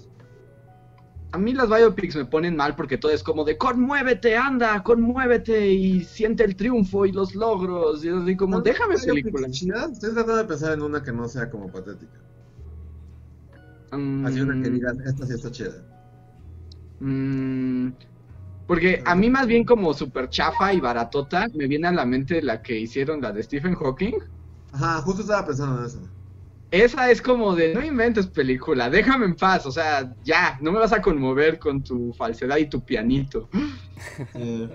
A mí las biopics me ponen mal porque todo es como de conmuévete, anda, conmuévete y siente el triunfo y los logros. Y es así como, ¿No? déjame película. Estoy tratando de pensar en una que no sea como patética. Así una que Mm, digas, esta sí está chida. mm, porque a mí más bien como super chafa y baratota me viene a la mente la que hicieron, la de Stephen Hawking. Ajá, justo estaba pensando en eso. Esa es como de, no inventes película, déjame en paz, o sea, ya, no me vas a conmover con tu falsedad y tu pianito. Mm,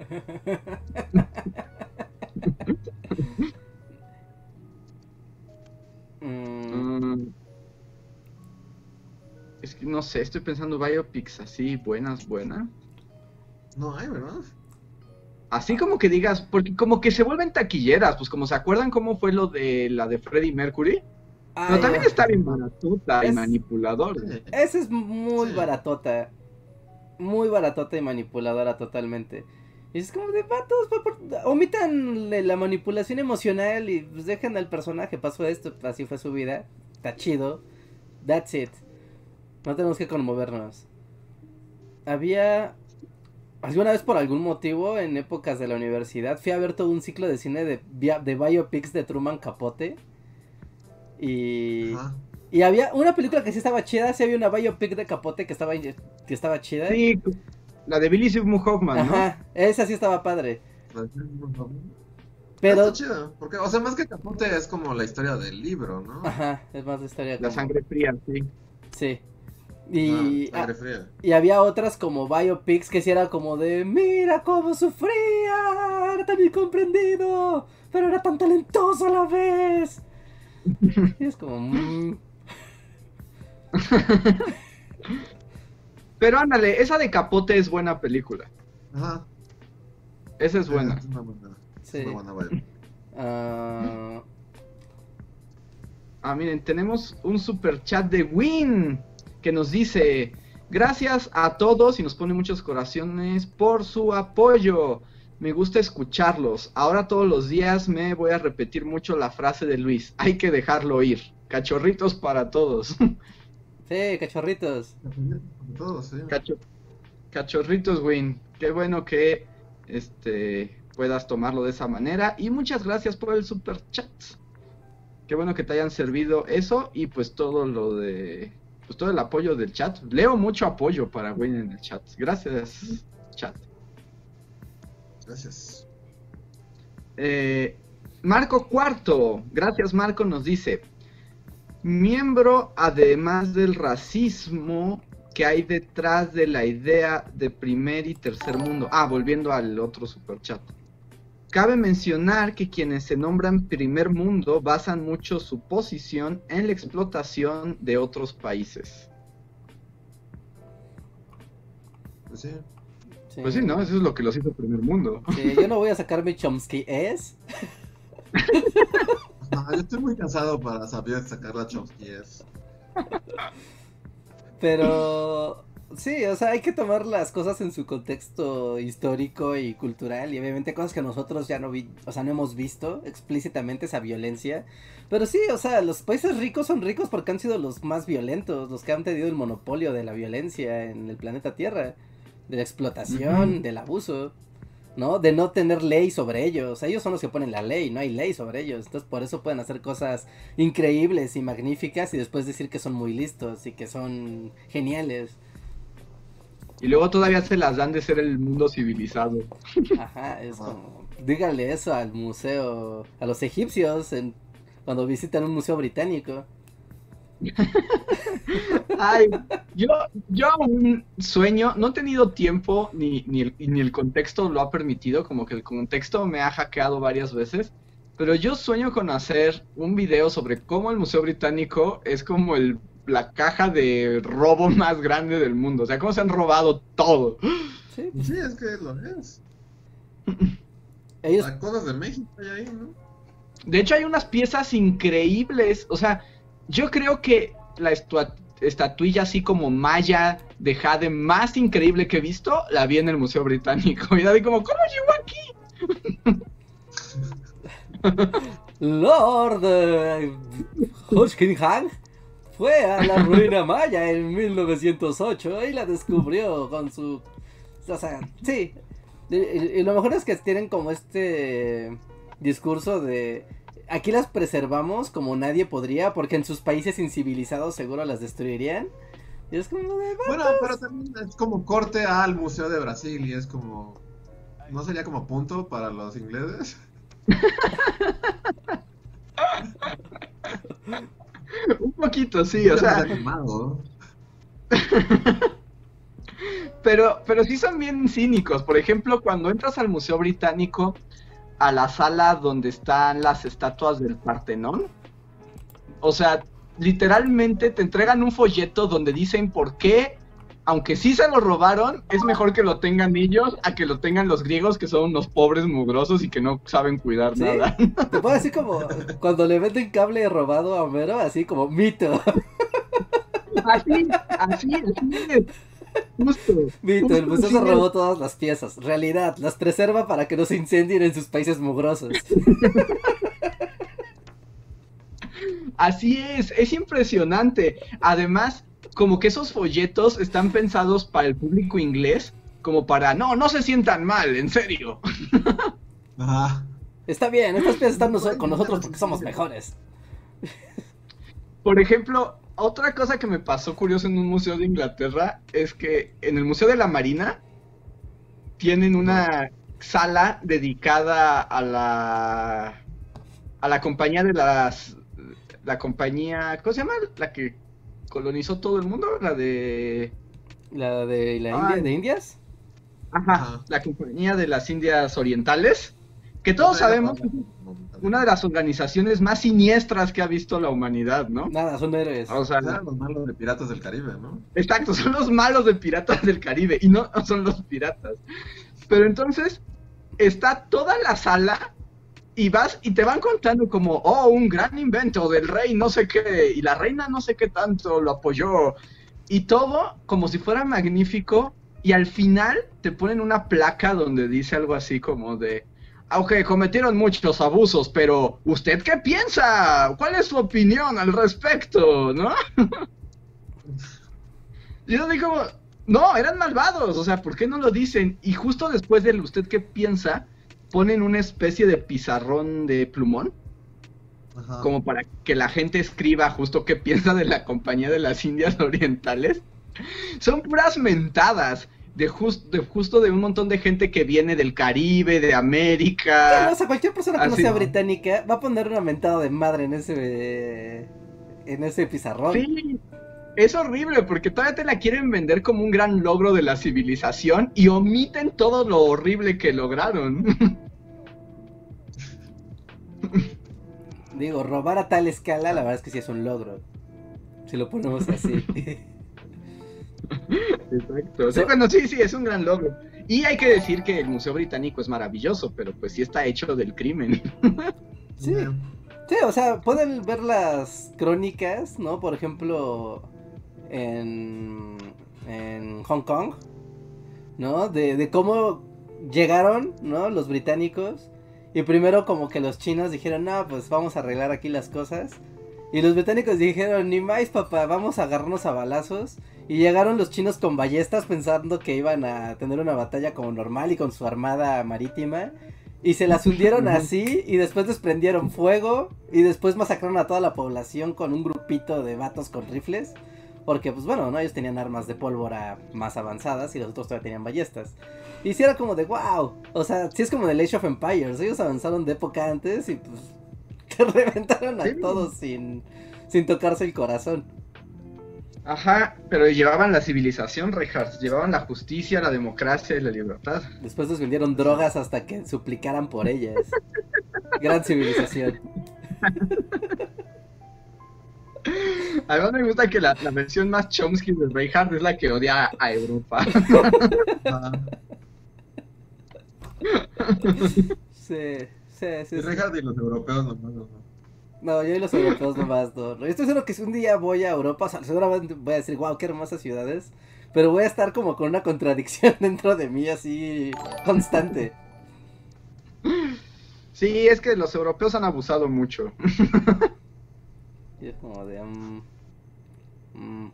Mm. Es que no sé, estoy pensando biopics así, buenas, buenas. No hay, ¿verdad? Así como que digas, porque como que se vuelven taquilleras, pues como se acuerdan cómo fue lo de la de Freddie Mercury. ay, Pero también está bien baratota y Es- manipulador. Sí. Esa es muy Sí. baratota. Muy baratota y manipuladora totalmente. Y es como de vatos, omitan la manipulación emocional y pues dejen al personaje. Pasó esto, así fue su vida. Está chido. That's it. No tenemos que conmovernos. Había. Alguna vez por algún motivo en épocas de la universidad fui a ver todo un ciclo de cine de, de biopics de Truman Capote. Y. Ajá. Y había una película que sí estaba chida, sí había una biopic de Capote que estaba, que estaba chida. Sí, la de Billy Seymour Hoffman, ¿no? Ajá, esa sí estaba padre. Pero... Está chido, porque, o sea, más que Capote es como la historia del libro, ¿no? ajá, es más de historia. La como- sangre fría, sí. Sí. Y, Ah, y había otras como biopics que sí era como de, mira cómo sufría, era tan incomprendido, pero era tan talentoso a la vez. Y es como, mm, Pero ándale, esa de Capote es buena película. Ajá. Esa es buena. Es una buena, es Sí. una buena vibe. ah, Ah, miren, tenemos un super chat de Win que nos dice: Gracias a todos y nos pone muchos corazones por su apoyo. Me gusta escucharlos. Ahora todos los días me voy a repetir mucho la frase de Luis: Hay que dejarlo ir. Cachorritos para todos. sí, cachorritos. Todos, sí. Cacho- Cachorritos, Win. Qué bueno que este puedas tomarlo de esa manera. Y muchas gracias por el super chat. Qué bueno que te hayan servido eso y pues todo lo de pues todo el apoyo del chat. Leo mucho apoyo para Wayne en el chat. Gracias, chat. Gracias. Eh, Marco Cuarto, gracias Marco, nos dice, miembro además del racismo que hay detrás de la idea de primer y tercer mundo. Ah, volviendo al otro superchat. Cabe mencionar que quienes se nombran primer mundo basan mucho su posición en la explotación de otros países. Pues sí. Sí. Pues sí, ¿no? Eso es lo que los hizo primer mundo. Sí, yo no voy a sacar mi Chomsky es. No, yo estoy muy cansado para saber sacar la Chomsky. Es. Pero sí, o sea, hay que tomar las cosas en su contexto histórico y cultural y obviamente cosas que nosotros ya no vi, o sea, no hemos visto explícitamente esa violencia. Pero sí, o sea, los países ricos son ricos porque han sido los más violentos, los que han tenido el monopolio de la violencia en el planeta Tierra, de la explotación, del abuso. ¿no? De no tener ley sobre ellos. Ellos son los que ponen la ley, no hay ley sobre ellos. Entonces por eso pueden hacer cosas increíbles y magníficas y después decir que son muy listos y que son geniales. Y luego todavía se las dan de ser el mundo civilizado. Ajá, es como... Díganle eso al museo, a los egipcios en- cuando visitan un museo británico. Ay, yo, yo aún sueño, no he tenido tiempo ni, ni, el, ni el contexto lo ha permitido, como que el contexto me ha hackeado varias veces, pero yo sueño con hacer un video sobre cómo el Museo Británico es como el, la caja de robo más grande del mundo, o sea, cómo se han robado todo. Sí, Pues sí, es que lo es. ellos Las cosas de México hay ahí, ¿no? De hecho, hay unas piezas increíbles. O sea, yo creo que la estatuilla así como maya de Jade más increíble que he visto, la vi en el Museo Británico. Y de como, ¿cómo llegó aquí? Lord eh, Hodgkingham fue a la ruina maya en 1908 y la descubrió con su... O sea, sí. Y, lo mejor es que tienen como este discurso de... Aquí las preservamos como nadie podría porque en sus países incivilizados seguro las destruirían. Y es como de... Bueno, pero también es como corte al Museo de Brasil y es como. ¿No sería como punto para los ingleses? Un poquito, sí, o sea, quemado. pero, pero sí son bien cínicos. Por ejemplo, cuando entras al Museo Británico, a la sala donde están las estatuas del Partenón, o sea, literalmente te entregan un folleto donde dicen por qué, aunque sí se lo robaron, es mejor que lo tengan ellos a que lo tengan los griegos, que son unos pobres mugrosos y que no saben cuidar Sí. nada. Te puedo decir como cuando le venden cable robado a Homero, así como mito. Así, así, así es. Justo. Mito, el museo se robó todas las piezas. Realidad, las preserva para que no se incendien en sus países mugrosos. Así es, es impresionante. Además, como que esos folletos están pensados para el público inglés, como para, no, no se sientan mal, en serio. Ajá. Está bien, estas piezas están con nosotros porque somos mejores. Por ejemplo, otra cosa que me pasó curioso en un museo de Inglaterra es que en el Museo de la Marina tienen una sala dedicada a la a la compañía de las la compañía, ¿cómo se llama? La que colonizó todo el mundo, la de La de la Ay. India, de Indias. Ajá, Ajá. la compañía de las Indias Orientales, que todos sabemos que es una de las organizaciones más siniestras que ha visto la humanidad, ¿no? Nada, son héroes. O sea, Eran los malos de Piratas del Caribe, ¿no? exacto, son los malos de Piratas del Caribe y no son los piratas. Pero entonces está toda la sala y vas y te van contando como, oh, un gran invento del rey no sé qué y la reina no sé qué tanto lo apoyó y todo como si fuera magnífico y al final te ponen una placa donde dice algo así como de, aunque cometieron muchos abusos, pero ¿usted qué piensa? ¿Cuál es su opinión al respecto? ¿No? Yo digo, no, eran malvados, o sea, ¿por qué no lo dicen? Y justo después del usted qué piensa, ponen una especie de pizarrón de plumón Ajá. como para que la gente escriba justo qué piensa de la compañía de las Indias Orientales. Son puras mentadas de, jus- de justo de un montón de gente que viene del Caribe, de América. o sea, cualquier persona que no sea británica va a poner una mentada de madre en ese en ese pizarrón. Sí, es horrible porque todavía te la quieren vender como un gran logro de la civilización y omiten todo lo horrible que lograron. Digo, robar a tal escala, la verdad es que sí es un logro. Si lo ponemos así. Exacto. So- bueno, sí, sí, es un gran logro. Y hay que decir que el Museo Británico es maravilloso, pero pues sí está hecho del crimen. Sí. Sí, o sea, pueden ver las crónicas, ¿no? Por ejemplo, en, en Hong Kong, ¿no? De, de cómo llegaron, ¿no? Los británicos. Y primero como que los chinos dijeron, no, pues vamos a arreglar aquí las cosas. Y los británicos dijeron, ni más papá, vamos a agarrarnos a balazos. Y llegaron los chinos con ballestas pensando que iban a tener una batalla como normal y con su armada marítima. Y se las hundieron así y después desprendieron fuego y después masacraron a toda la población con un grupito de vatos con rifles. Porque pues bueno, ¿no? Ellos tenían armas de pólvora más avanzadas y los otros todavía tenían ballestas. Y sí era como de wow. O sea, sí es como de Age of Empires. Ellos avanzaron de época antes y pues que reventaron a Sí. todos sin, sin tocarse el corazón. Ajá, pero llevaban la civilización, Reinhardt. Llevaban la justicia, la democracia y la libertad. Después les vendieron drogas hasta que suplicaran por ellas. Gran civilización. Además me gusta que la, la versión más Chomsky de Reinhardt es la que odia a Europa. Sí, sí, sí. Reinhardt y los europeos nomás, no, no. No, yo y los europeos nomás no. Yo estoy seguro que si un día voy a Europa, o sea, seguramente voy a decir, wow, qué hermosas ciudades. Pero voy a estar como con una contradicción dentro de mí así constante. Sí, es que los europeos han abusado mucho. Y es como de... mm, mm,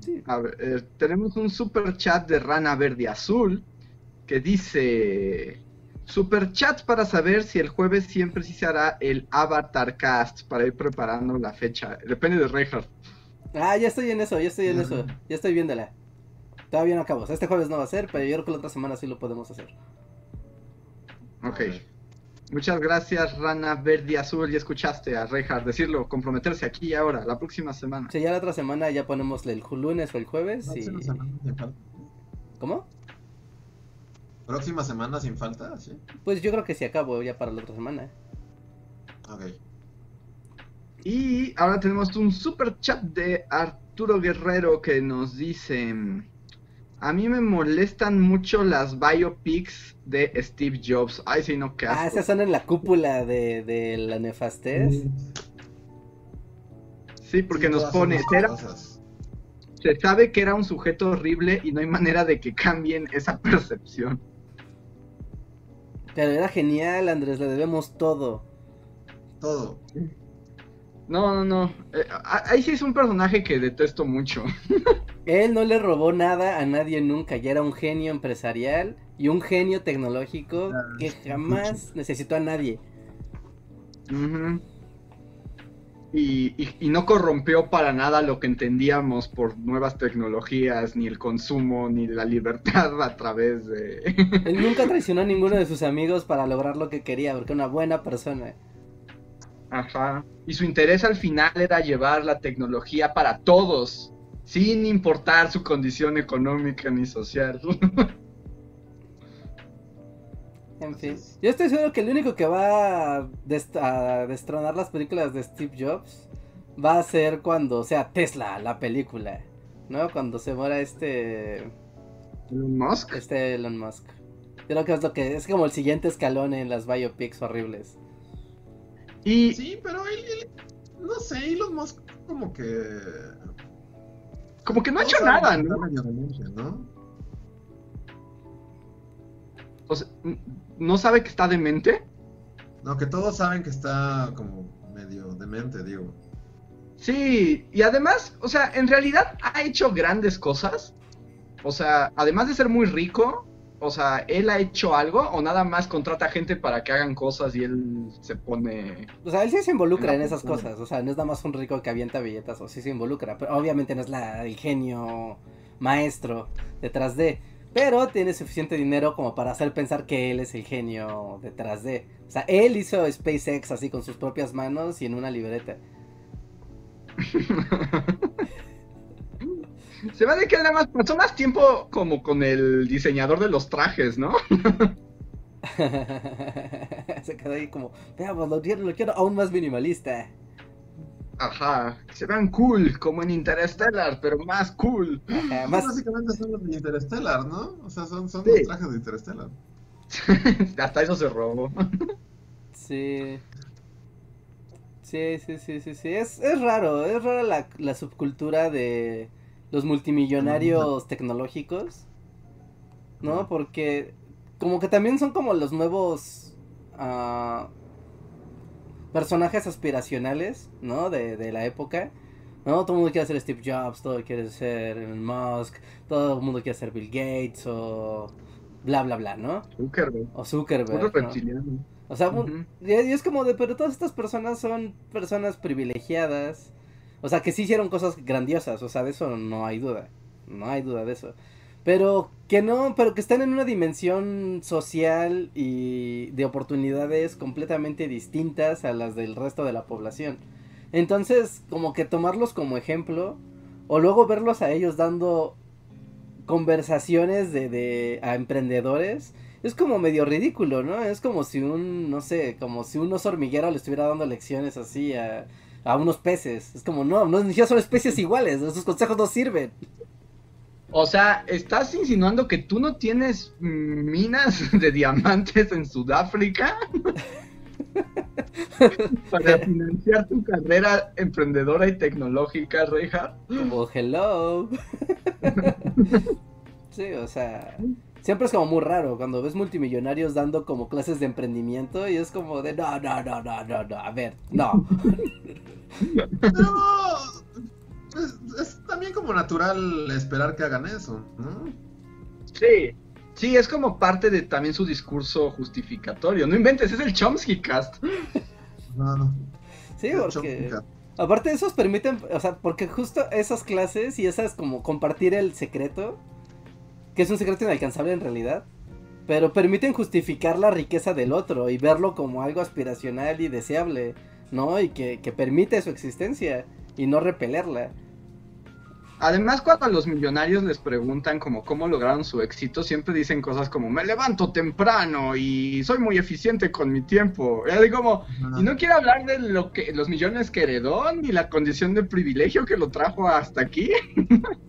sí. A ver, eh, tenemos un super chat de Rana Verde Azul que dice super chat para saber si el jueves siempre sí se hará el Avatar Cast para ir preparando la fecha. Depende de Reinhardt. Ah, ya estoy en eso, ya estoy en eso. Ya estoy viéndola. Todavía no acabo. O sea, este jueves no va a ser, pero yo creo que la otra semana sí lo podemos hacer. Ok. Muchas gracias, Rana Verde Azul. Ya escuchaste a Reinhardt decirlo, comprometerse aquí y ahora, la próxima semana. Sí, ya la otra semana ya ponemos el lunes o el jueves y... Próxima semana sin falta. ¿Cómo? Próxima semana sin falta, sí. Pues yo creo que sí acabo ya para la otra semana. Ok. Y ahora tenemos un super chat de Arturo Guerrero que nos dice: A mí me molestan mucho las biopics de Steve Jobs. Ay, sí, no, qué Ah, asco. esas son en la cúpula de, de la nefastez. Sí, porque Sí, nos pone: "Era- se sabe que era un sujeto horrible y no hay manera de que cambien esa percepción. Pero era genial, Andrés, le debemos todo. Todo. No, no, no. Eh, ahí sí es un personaje que detesto mucho. Él no le robó nada a nadie nunca, ya era un genio empresarial y un genio tecnológico Ah, que jamás necesitó a nadie. Y- y no corrompió para nada lo que entendíamos por nuevas tecnologías, ni el consumo, ni la libertad a través de... Él nunca traicionó a ninguno de sus amigos para lograr lo que quería, porque era una buena persona. Ajá. Y su interés al final era llevar la tecnología para todos, sin importar su condición económica ni social. En fin. Yo estoy seguro que el único que va a, dest- a destronar las películas de Steve Jobs va a ser cuando sea Tesla, la película. ¿No? Cuando se muera este. Elon Musk. Este Elon Musk. Yo creo que es lo que. Es como el siguiente escalón en las biopics horribles. Y Sí, pero él, él- no sé, Elon Musk como que... como que no ha hecho nada, ¿no? ¿no? O sea, no sabe que está demente. No, que todos saben que está como medio demente, digo. Sí, y además, o sea, en realidad ha hecho grandes cosas. O sea, además de ser muy rico, o sea, él ha hecho algo o nada más contrata gente para que hagan cosas y él se pone... O sea, él sí se involucra En esas cultura. cosas, o sea, no es nada más un rico que avienta billetas, o sí se involucra, pero obviamente no es la, el genio maestro detrás de, pero tiene suficiente dinero como para hacer pensar que él es el genio detrás de. O sea, él hizo SpaceX así con sus propias manos y en una libreta. Se ve de que además pasó más tiempo como con el diseñador de los trajes, ¿no? se quedó ahí como, veamos, lo quiero, lo quiero aún más minimalista. Ajá, se vean cool, como en Interstellar, pero más cool. Ajá, Pues más, Básicamente son los de Interstellar, ¿no? O sea, son, son Sí. los trajes de Interstellar. Hasta eso se robó. Sí. Sí, sí, sí, sí, sí. Es, es raro, es rara la, la subcultura de los multimillonarios tecnológicos. ¿No? Porque como que también son como los nuevos ah, personajes aspiracionales, ¿no? De, de la época. ¿No? Todo el mundo quiere ser Steve Jobs, todo quiere ser Elon Musk, todo el mundo quiere ser Bill Gates o bla, bla, bla, ¿no? Zuckerberg, O Zuckerberg. O sea, y es como de, pero todas estas personas son personas privilegiadas. O sea, que sí hicieron cosas grandiosas, o sea, de eso no hay duda. No hay duda de eso. Pero que no, pero que están en una dimensión social y de oportunidades completamente distintas a las del resto de la población. Entonces, como que tomarlos como ejemplo, o luego verlos a ellos dando conversaciones de, de a emprendedores, es como medio ridículo, ¿no? Es como si un, no sé, como si un oso hormiguero le estuviera dando lecciones así a, a unos peces. Es como, no, no, siquiera son especies iguales, sus consejos no sirven. O sea, ¿estás insinuando que tú no tienes mm, minas de diamantes en Sudáfrica? Para financiar tu carrera emprendedora y tecnológica, Reinhardt. Como, hello. sí, o sea, siempre es como muy raro cuando ves multimillonarios dando como clases de emprendimiento y es como de, no, no, no, no, no, no, a ver, no. Pero es, es también como natural esperar que hagan eso, ¿no? Sí. Sí, es como parte de también su discurso justificatorio. No inventes, es el Chomsky Cast. No, no. Sí, porque... Aparte esos permiten, o sea, porque justo esas clases y esas como compartir el secreto, que es un secreto inalcanzable en realidad, pero permiten justificar la riqueza del otro y verlo como algo aspiracional y deseable, ¿no? Y que, que permite su existencia y no repelerla. Además, cuando a los millonarios les preguntan como cómo lograron su éxito, siempre dicen cosas como me levanto temprano y soy muy eficiente con mi tiempo. Y así como, y no quiere hablar de lo que los millones que heredó ni la condición de privilegio que lo trajo hasta aquí.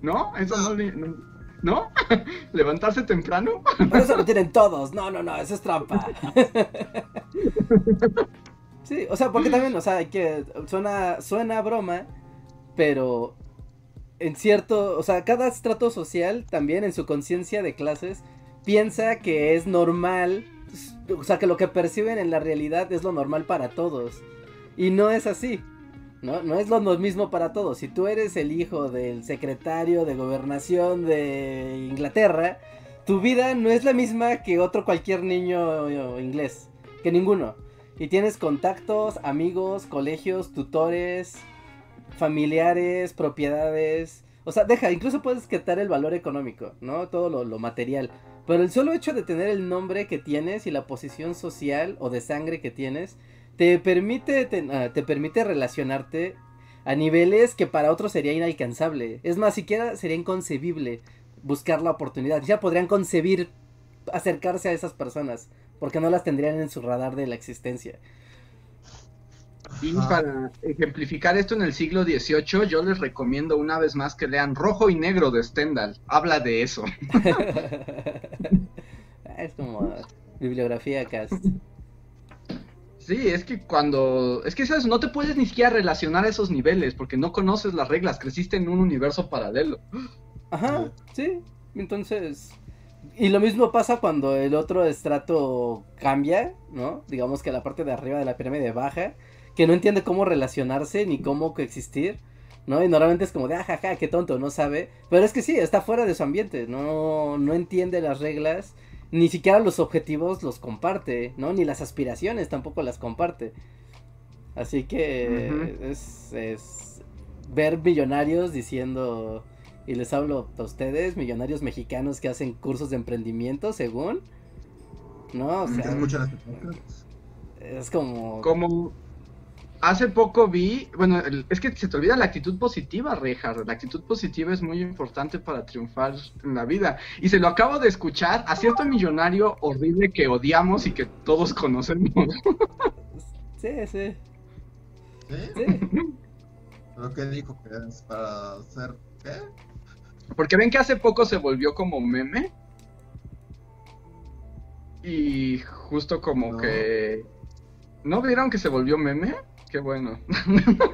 ¿No? Eso no le no, ¿no? levantarse temprano. Pero eso lo tienen todos, no, no, no, eso es trampa. Sí, o sea, porque también, o sea, hay que suena suena a broma, pero en cierto, o sea, cada estrato social también en su conciencia de clases piensa que es normal, o sea, que lo que perciben en la realidad es lo normal para todos. Y no es así. No, no es lo mismo para todos. Si tú eres el hijo del secretario de gobernación de Inglaterra, tu vida no es la misma que otro cualquier niño eh, inglés, que ninguno. Y tienes contactos, amigos, colegios, tutores, familiares, propiedades. O sea, deja, incluso puedes quitar el valor económico, ¿no? Todo lo, lo material. Pero el solo hecho de tener el nombre que tienes y la posición social o de sangre que tienes, te permite, te, ah, te permite relacionarte a niveles que para otros sería inalcanzable. Es más, siquiera sería inconcebible buscar la oportunidad. Ya podrían concebir acercarse a esas personas, porque no las tendrían en su radar de la existencia. Y para ejemplificar esto en el siglo XVIII, yo les recomiendo una vez más que lean Rojo y Negro de Stendhal. Habla de eso. es como bibliografía cast. Sí, es que cuando... Es que ¿sabes? no te puedes ni siquiera relacionar a esos niveles porque no conoces las reglas, creciste en un universo paralelo. Ajá, sí. Entonces, y lo mismo pasa cuando el otro estrato cambia, ¿no? Digamos que la parte de arriba de la pirámide baja, que no entiende cómo relacionarse ni cómo coexistir, ¿no? Y normalmente es como de, ajaja, ah, qué tonto, no sabe. Pero es que sí, está fuera de su ambiente, no, no entiende las reglas, ni siquiera los objetivos los comparte, ¿no? Ni las aspiraciones tampoco las comparte. Así que es, es ver millonarios diciendo, y les hablo a ustedes, millonarios mexicanos que hacen cursos de emprendimiento, según. No, o sea, es como... Como hace poco vi, bueno, es que se te olvida la actitud positiva, Rejar. La actitud positiva es muy importante para triunfar en la vida. Y se lo acabo de escuchar a cierto millonario horrible que odiamos y que todos conocemos. Sí, sí. ¿Sí? ¿Pero qué dijo que es para hacer qué? Porque ven que hace poco se volvió como meme. Y justo como que... ¿No vieron que se volvió meme? Qué bueno.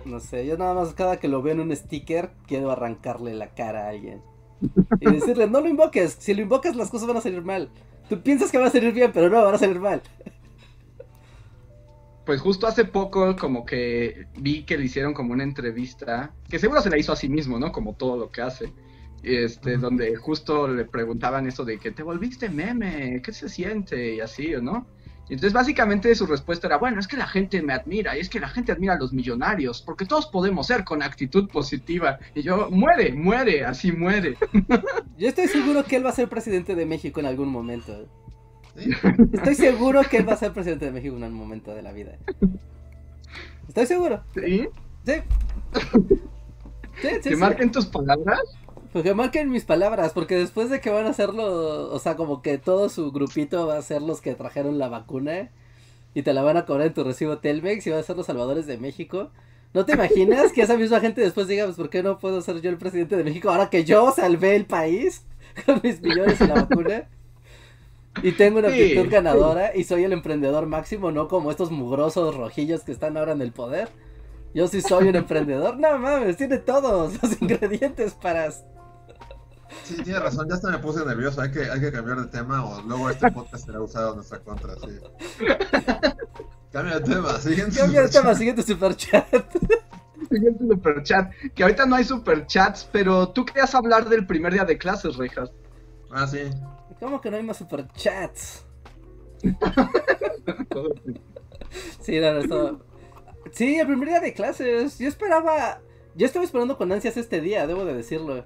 No sé, yo nada más cada que lo veo en un sticker quiero arrancarle la cara a alguien. Y decirle, no lo invoques, si lo invocas las cosas van a salir mal. Tú piensas que va a salir bien, pero no, van a salir mal. Pues justo hace poco como que vi que le hicieron como una entrevista, que seguro se la hizo a sí mismo, ¿no? Como todo lo que hace. Este, donde justo le preguntaban eso de que te volviste meme, ¿qué se siente? Y así, ¿no? Entonces básicamente su respuesta era, bueno, es que la gente me admira y es que la gente admira a los millonarios, porque todos podemos ser con actitud positiva. Y yo, muere, muere, así muere. Yo estoy seguro que él va a ser presidente de México en algún momento. Estoy seguro que él va a ser presidente de México en algún momento de la vida. Estoy seguro. ¿Sí? Sí. sí, sí ¿Que marquen tus palabras? Pues que marquen mis palabras, porque después de que van a hacerlo, o sea, como que todo su grupito va a ser los que trajeron la vacuna y te la van a cobrar en tu recibo Telmex y van a ser los salvadores de México. ¿No te imaginas que esa misma gente después diga, pues, ¿por qué no puedo ser yo el presidente de México ahora que yo salvé el país con mis millones en la vacuna? Y tengo una actitud ganadora y soy el emprendedor máximo, no como estos mugrosos rojillos que están ahora en el poder. Yo sí soy un emprendedor. No mames, tiene todos los ingredientes para Sí, tiene razón, ya hasta me puse nervioso. Hay que, hay que cambiar de tema o luego este podcast será usado en nuestra contra. Sí. Cambia de tema, siguiente. Cambia de tema, siguiente superchat. Siguiente superchat. Que ahorita no hay superchats, pero tú querías hablar del primer día de clases, Rejas. Ah, sí. ¿Cómo que no hay más superchats? sí, no, no, Sí, el primer día de clases. Yo esperaba. Yo estaba esperando con ansias este día, debo de decirlo.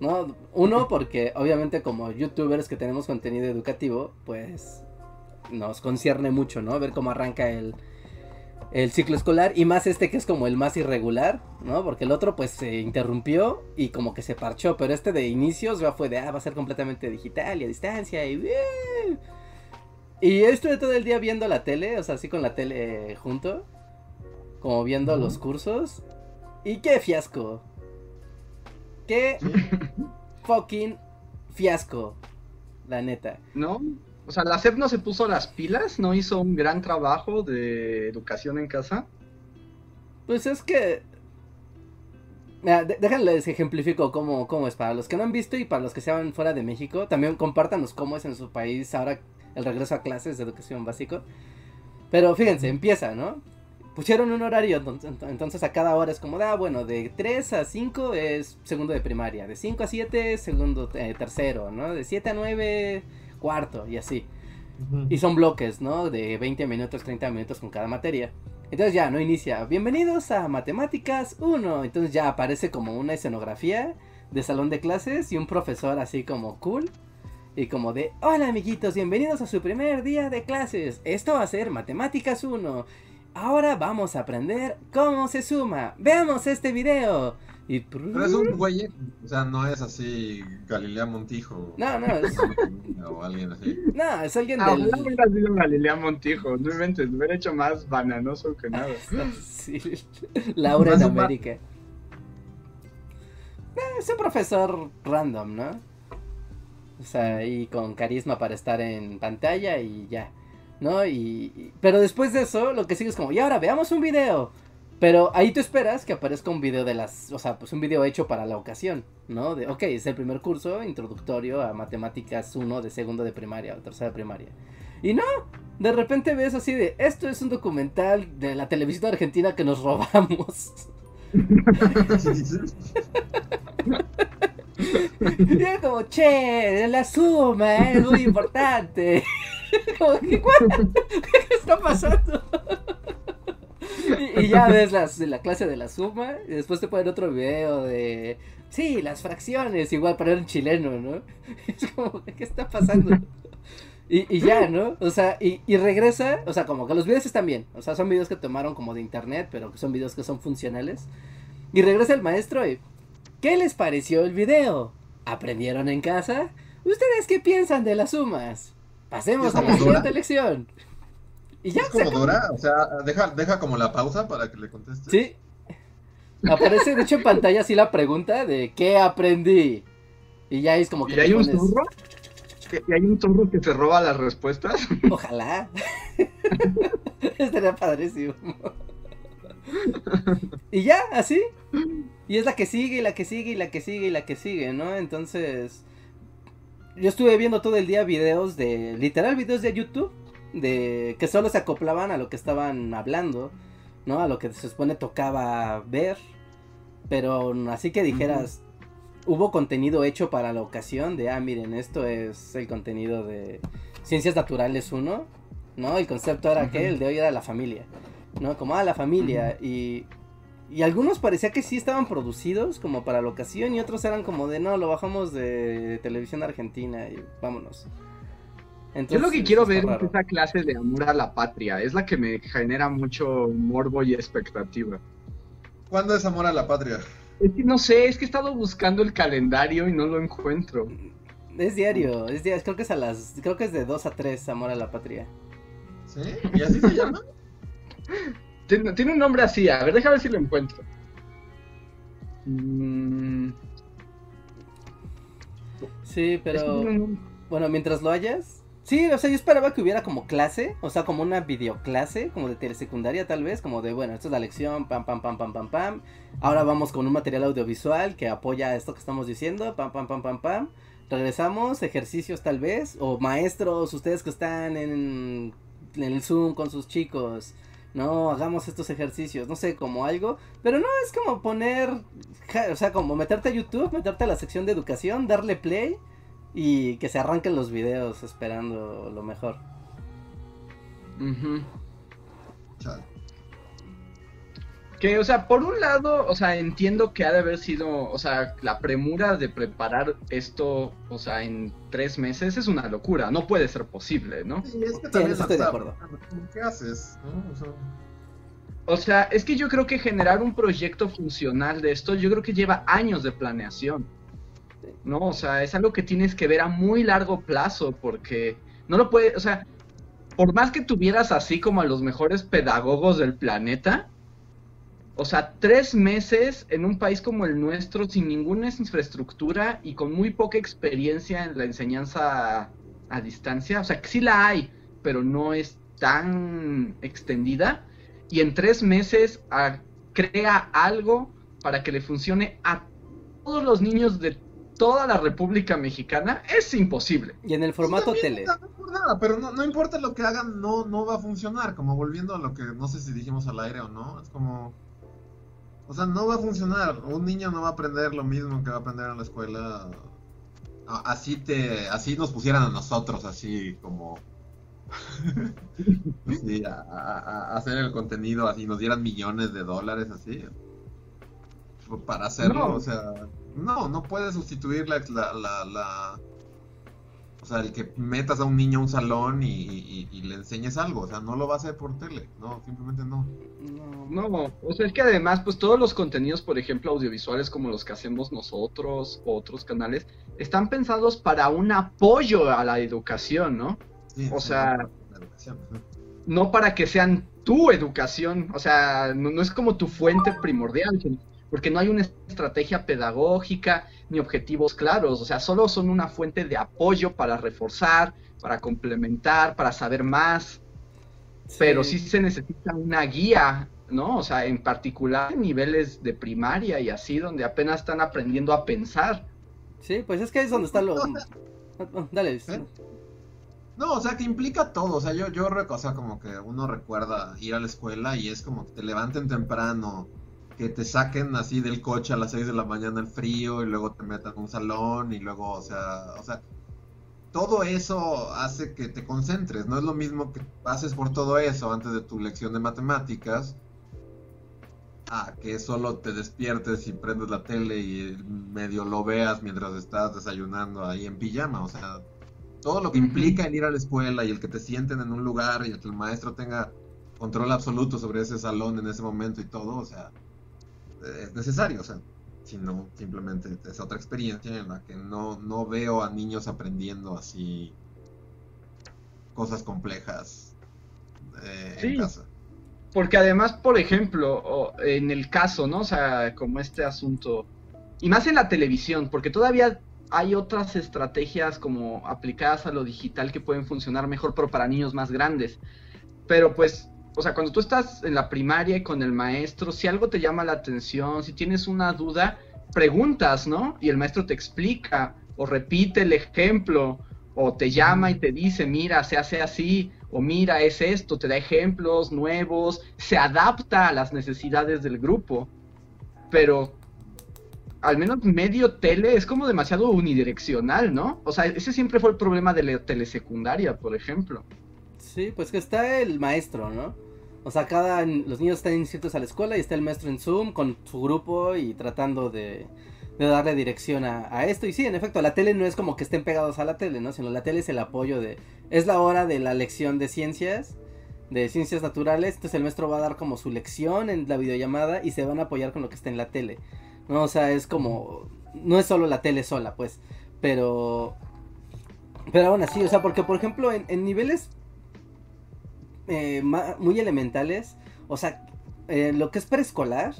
¿No? Uno, porque obviamente como youtubers que tenemos contenido educativo, pues nos concierne mucho, ¿no? Ver cómo arranca el, el ciclo escolar y más este que es como el más irregular, ¿no? Porque el otro pues se interrumpió y como que se parchó, pero este de inicios ya fue de, ah, va a ser completamente digital y a distancia y... Y estuve todo el día viendo la tele, o sea, así con la tele junto, como viendo los cursos. Y qué fiasco. Qué fucking fiasco, la neta. ¿No? O sea, la SEP no se puso las pilas, no hizo un gran trabajo de educación en casa. Pues es que. Mira, déjenles ejemplifico cómo, cómo es. Para los que no han visto y para los que se van fuera de México, también compártanos cómo es en su país ahora el regreso a clases de educación básico. Pero fíjense, empieza, ¿no? Pusieron un horario, entonces a cada hora es como, ah, bueno, de 3 a 5 es segundo de primaria, de 5 a 7 segundo, eh, tercero, ¿no? De 7 a 9 cuarto y así. Y son bloques, ¿no? De 20 minutos, 30 minutos con cada materia. Entonces ya, no inicia. Bienvenidos a Matemáticas 1. Entonces ya aparece como una escenografía de salón de clases y un profesor así como cool. Y como de, hola amiguitos, bienvenidos a su primer día de clases. Esto va a ser Matemáticas 1. Ahora vamos a aprender cómo se suma. Veamos este video. Y... Pero es un güey, o sea, no es así Galilea Montijo. No, no, es... o alguien así. No, es alguien ah, del... No hubiera sido Galilea Montijo, no inventes, lo hubiera hecho más bananoso que nada. sí, Laura en América. No, es un profesor random, ¿no? O sea, y con carisma para estar en pantalla y ya. ¿No? Y, pero después de eso, lo que sigue es como, y ahora veamos un video. Pero ahí tú esperas que aparezca un video de las, o sea, pues un video hecho para la ocasión, ¿no? De, ok, es el primer curso introductorio a matemáticas 1 de segundo de primaria o tercera de primaria. Y no, de repente ves así de, esto es un documental de la televisión argentina que nos robamos. Y era como, che, la suma eh, es muy importante. Como "What? ¿Qué está pasando? Y, y ya ves las, la clase de la suma, y después te ponen otro video de, sí, las fracciones, igual para un chileno, ¿no? Es como, ¿qué está pasando? Y, y ya, ¿no? O sea, y, y regresa, o sea, como que los videos están bien, o sea, son videos que tomaron como de internet, pero que son videos que son funcionales. Y regresa el maestro y, ¿qué les pareció el video? ¿Aprendieron en casa? ¿Ustedes qué piensan de las sumas? Pasemos ¿Es a la como Dora? siguiente lección. Y ya ¿Es se como acabó. Dora? O sea, deja, deja como la pausa para que le conteste. Sí. Aparece, de hecho, en pantalla así la pregunta de ¿qué aprendí? Y ya es como que ¿Y hay un zorro? ¿Y hay un zorro que se roba las respuestas? Ojalá. Estaría padrísimo. y ya, así. Y es la que sigue, y la que sigue, y la que sigue, y la que sigue, ¿no? Entonces. Yo estuve viendo todo el día videos de. Literal, videos de YouTube. De. Que solo se acoplaban a lo que estaban hablando. ¿No? A lo que se supone tocaba ver. Pero así que dijeras. Hubo contenido hecho para la ocasión de, ah, miren, esto es el contenido de Ciencias Naturales 1, ¿no? El concepto era que el de hoy era la familia, ¿no? Como, ah, la familia. y, y algunos parecía que sí estaban producidos como para la ocasión y otros eran como de, no, lo bajamos de televisión argentina y vámonos. Yo Entonces, lo que quiero ver es esa clase de amor a la patria. Es la que me genera mucho morbo y expectativa. ¿Cuándo es amor a la patria? Es que no sé, es que he estado buscando el calendario y no lo encuentro. Es diario, es diario, creo que es a las, creo que es de 2 a 3, Amor a la Patria. ¿Sí? ¿Y así se llama? Tiene, tiene un nombre así, a ver, déjame ver si lo encuentro. Mm, Sí, pero... no- Bueno, mientras lo hayas. Sí, o sea, yo esperaba que hubiera como clase, o sea, como una videoclase, como de telesecundaria tal vez, como de, bueno, esta es la lección, pam, pam, pam, pam, pam, pam. Ahora vamos con un material audiovisual que apoya esto que estamos diciendo, pam, pam, pam, pam, pam. Regresamos, ejercicios tal vez, o maestros, ustedes que están en, en el Zoom con sus chicos, no, hagamos estos ejercicios, no sé, como algo, pero no es como poner, o sea, como meterte a YouTube, meterte a la sección de educación, darle play y que se arranquen los videos esperando lo mejor. Ujú. Chale. Que, o sea, por un lado, o sea, entiendo que ha de haber sido, o sea, la premura de preparar esto, o sea, en tres meses es una locura, no puede ser posible, ¿no? Sí, es que Sí, también eso estoy de acuerdo. ¿Qué haces? ¿no? O sea, O sea, es que yo creo que generar un proyecto funcional de esto, yo creo que lleva años de planeación. ¿No? O sea, es algo que tienes que ver a muy largo plazo porque no lo puede, o sea, por más que tuvieras así como a los mejores pedagogos del planeta, o sea, tres meses en un país como el nuestro sin ninguna infraestructura y con muy poca experiencia en la enseñanza a, a distancia, o sea, que sí la hay, pero no es tan extendida y en tres meses crea algo para que le funcione a todos los niños de toda la República Mexicana, es imposible. Y en el formato sí, tele. No, nada, pero no, no importa lo que hagan, no, no va a funcionar. Como volviendo a lo que no sé si dijimos al aire o no, es como. O sea, no va a funcionar. Un niño no va a aprender lo mismo que va a aprender en la escuela. Así te, así nos pusieran a nosotros, así como. sí, a, a- a hacer el contenido, así nos dieran millones de dólares, así. Para hacerlo, No. o sea, no, no puedes sustituir la, la, la, la- o sea, el que metas a un niño a un salón y, y- y le enseñes algo, o sea, no lo va a hacer por tele, no, simplemente no. No. No, o sea, es que además, pues todos los contenidos, por ejemplo, audiovisuales como los que hacemos nosotros o otros canales, están pensados para un apoyo a la educación, ¿no? Sí, O sea, la educación, ujú. No para que sean tu educación, o sea, no, no es como tu fuente primordial, sino- porque no hay una estrategia pedagógica ni objetivos claros, o sea, solo son una fuente de apoyo para reforzar, para complementar, para saber más, pero sí se necesita una guía, ¿no? O sea, en particular en niveles de primaria y así, donde apenas están aprendiendo a pensar. Sí, pues es que es donde está lo. Dale. ¿Eh? No, o sea, que implica todo, o sea, yo, yo, o sea, como que uno recuerda ir a la escuela y es como que te levanten temprano, que te saquen así del coche a las 6 de la mañana en frío y luego te metan en un salón y luego, o sea, o sea, todo eso hace que te concentres, no es lo mismo que pases por todo eso antes de tu lección de matemáticas a que solo te despiertes y prendes la tele y medio lo veas mientras estás desayunando ahí en pijama, o sea, todo lo que implica el ir a la escuela y el que te sienten en un lugar y el que el maestro tenga control absoluto sobre ese salón en ese momento y todo, o sea, es necesario, o sea, si no, simplemente es otra experiencia en la que no, no veo a niños aprendiendo así cosas complejas eh, en casa. Porque además, por ejemplo, en el caso, ¿no? O sea, como este asunto, y más en la televisión, porque todavía hay otras estrategias como aplicadas a lo digital que pueden funcionar mejor, pero para niños más grandes. Pero pues o sea, cuando tú estás en la primaria y con el maestro, si algo te llama la atención, si tienes una duda, preguntas, ¿no? Y el maestro te explica o repite el ejemplo o te llama y te dice, mira, se hace así o mira, es esto, te da ejemplos nuevos, se adapta a las necesidades del grupo. Pero al menos medio tele es como demasiado unidireccional, ¿no? O sea, ese siempre fue el problema de la telesecundaria, por ejemplo. Sí, pues que está el maestro, ¿no? O sea, cada los niños están inscritos a la escuela y está el maestro en Zoom con su grupo y tratando de, darle dirección a, esto. Y sí, en efecto, la tele no es como que estén pegados a la tele, ¿no? Sino la tele es el apoyo de... Es la hora de la lección de ciencias, de ciencias naturales. Entonces el maestro va a dar como su lección en la videollamada y se van a apoyar con lo que está en la tele. ¿No? O sea, es como... No es solo la tele sola, pues. Pero... Pero aún así, o sea, porque por ejemplo en niveles eh, muy elementales. O sea, eh, lo que es preescolar,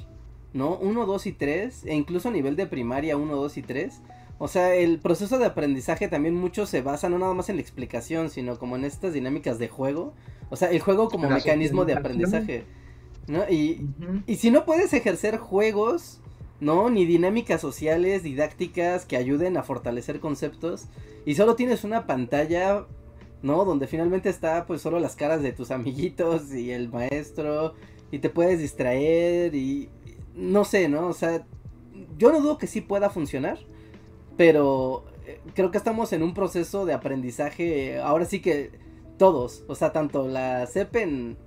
¿no? 1, 2 y 3, e incluso a nivel de primaria 1, 2 y 3. O sea, el proceso de aprendizaje también mucho se basa no nada más en la explicación, sino como en estas dinámicas de juego. O sea, el juego como mecanismo de aprendizaje. ¿no? Y, y si no puedes ejercer juegos, ¿no? Ni dinámicas sociales, didácticas que ayuden a fortalecer conceptos. Y solo tienes una pantalla ¿no? Donde finalmente está pues solo las caras de tus amiguitos y el maestro y te puedes distraer y no sé, ¿no? O sea, yo no dudo que sí pueda funcionar, pero eh, creo que estamos en un proceso de aprendizaje, ahora sí que todos, o sea, tanto la CEP en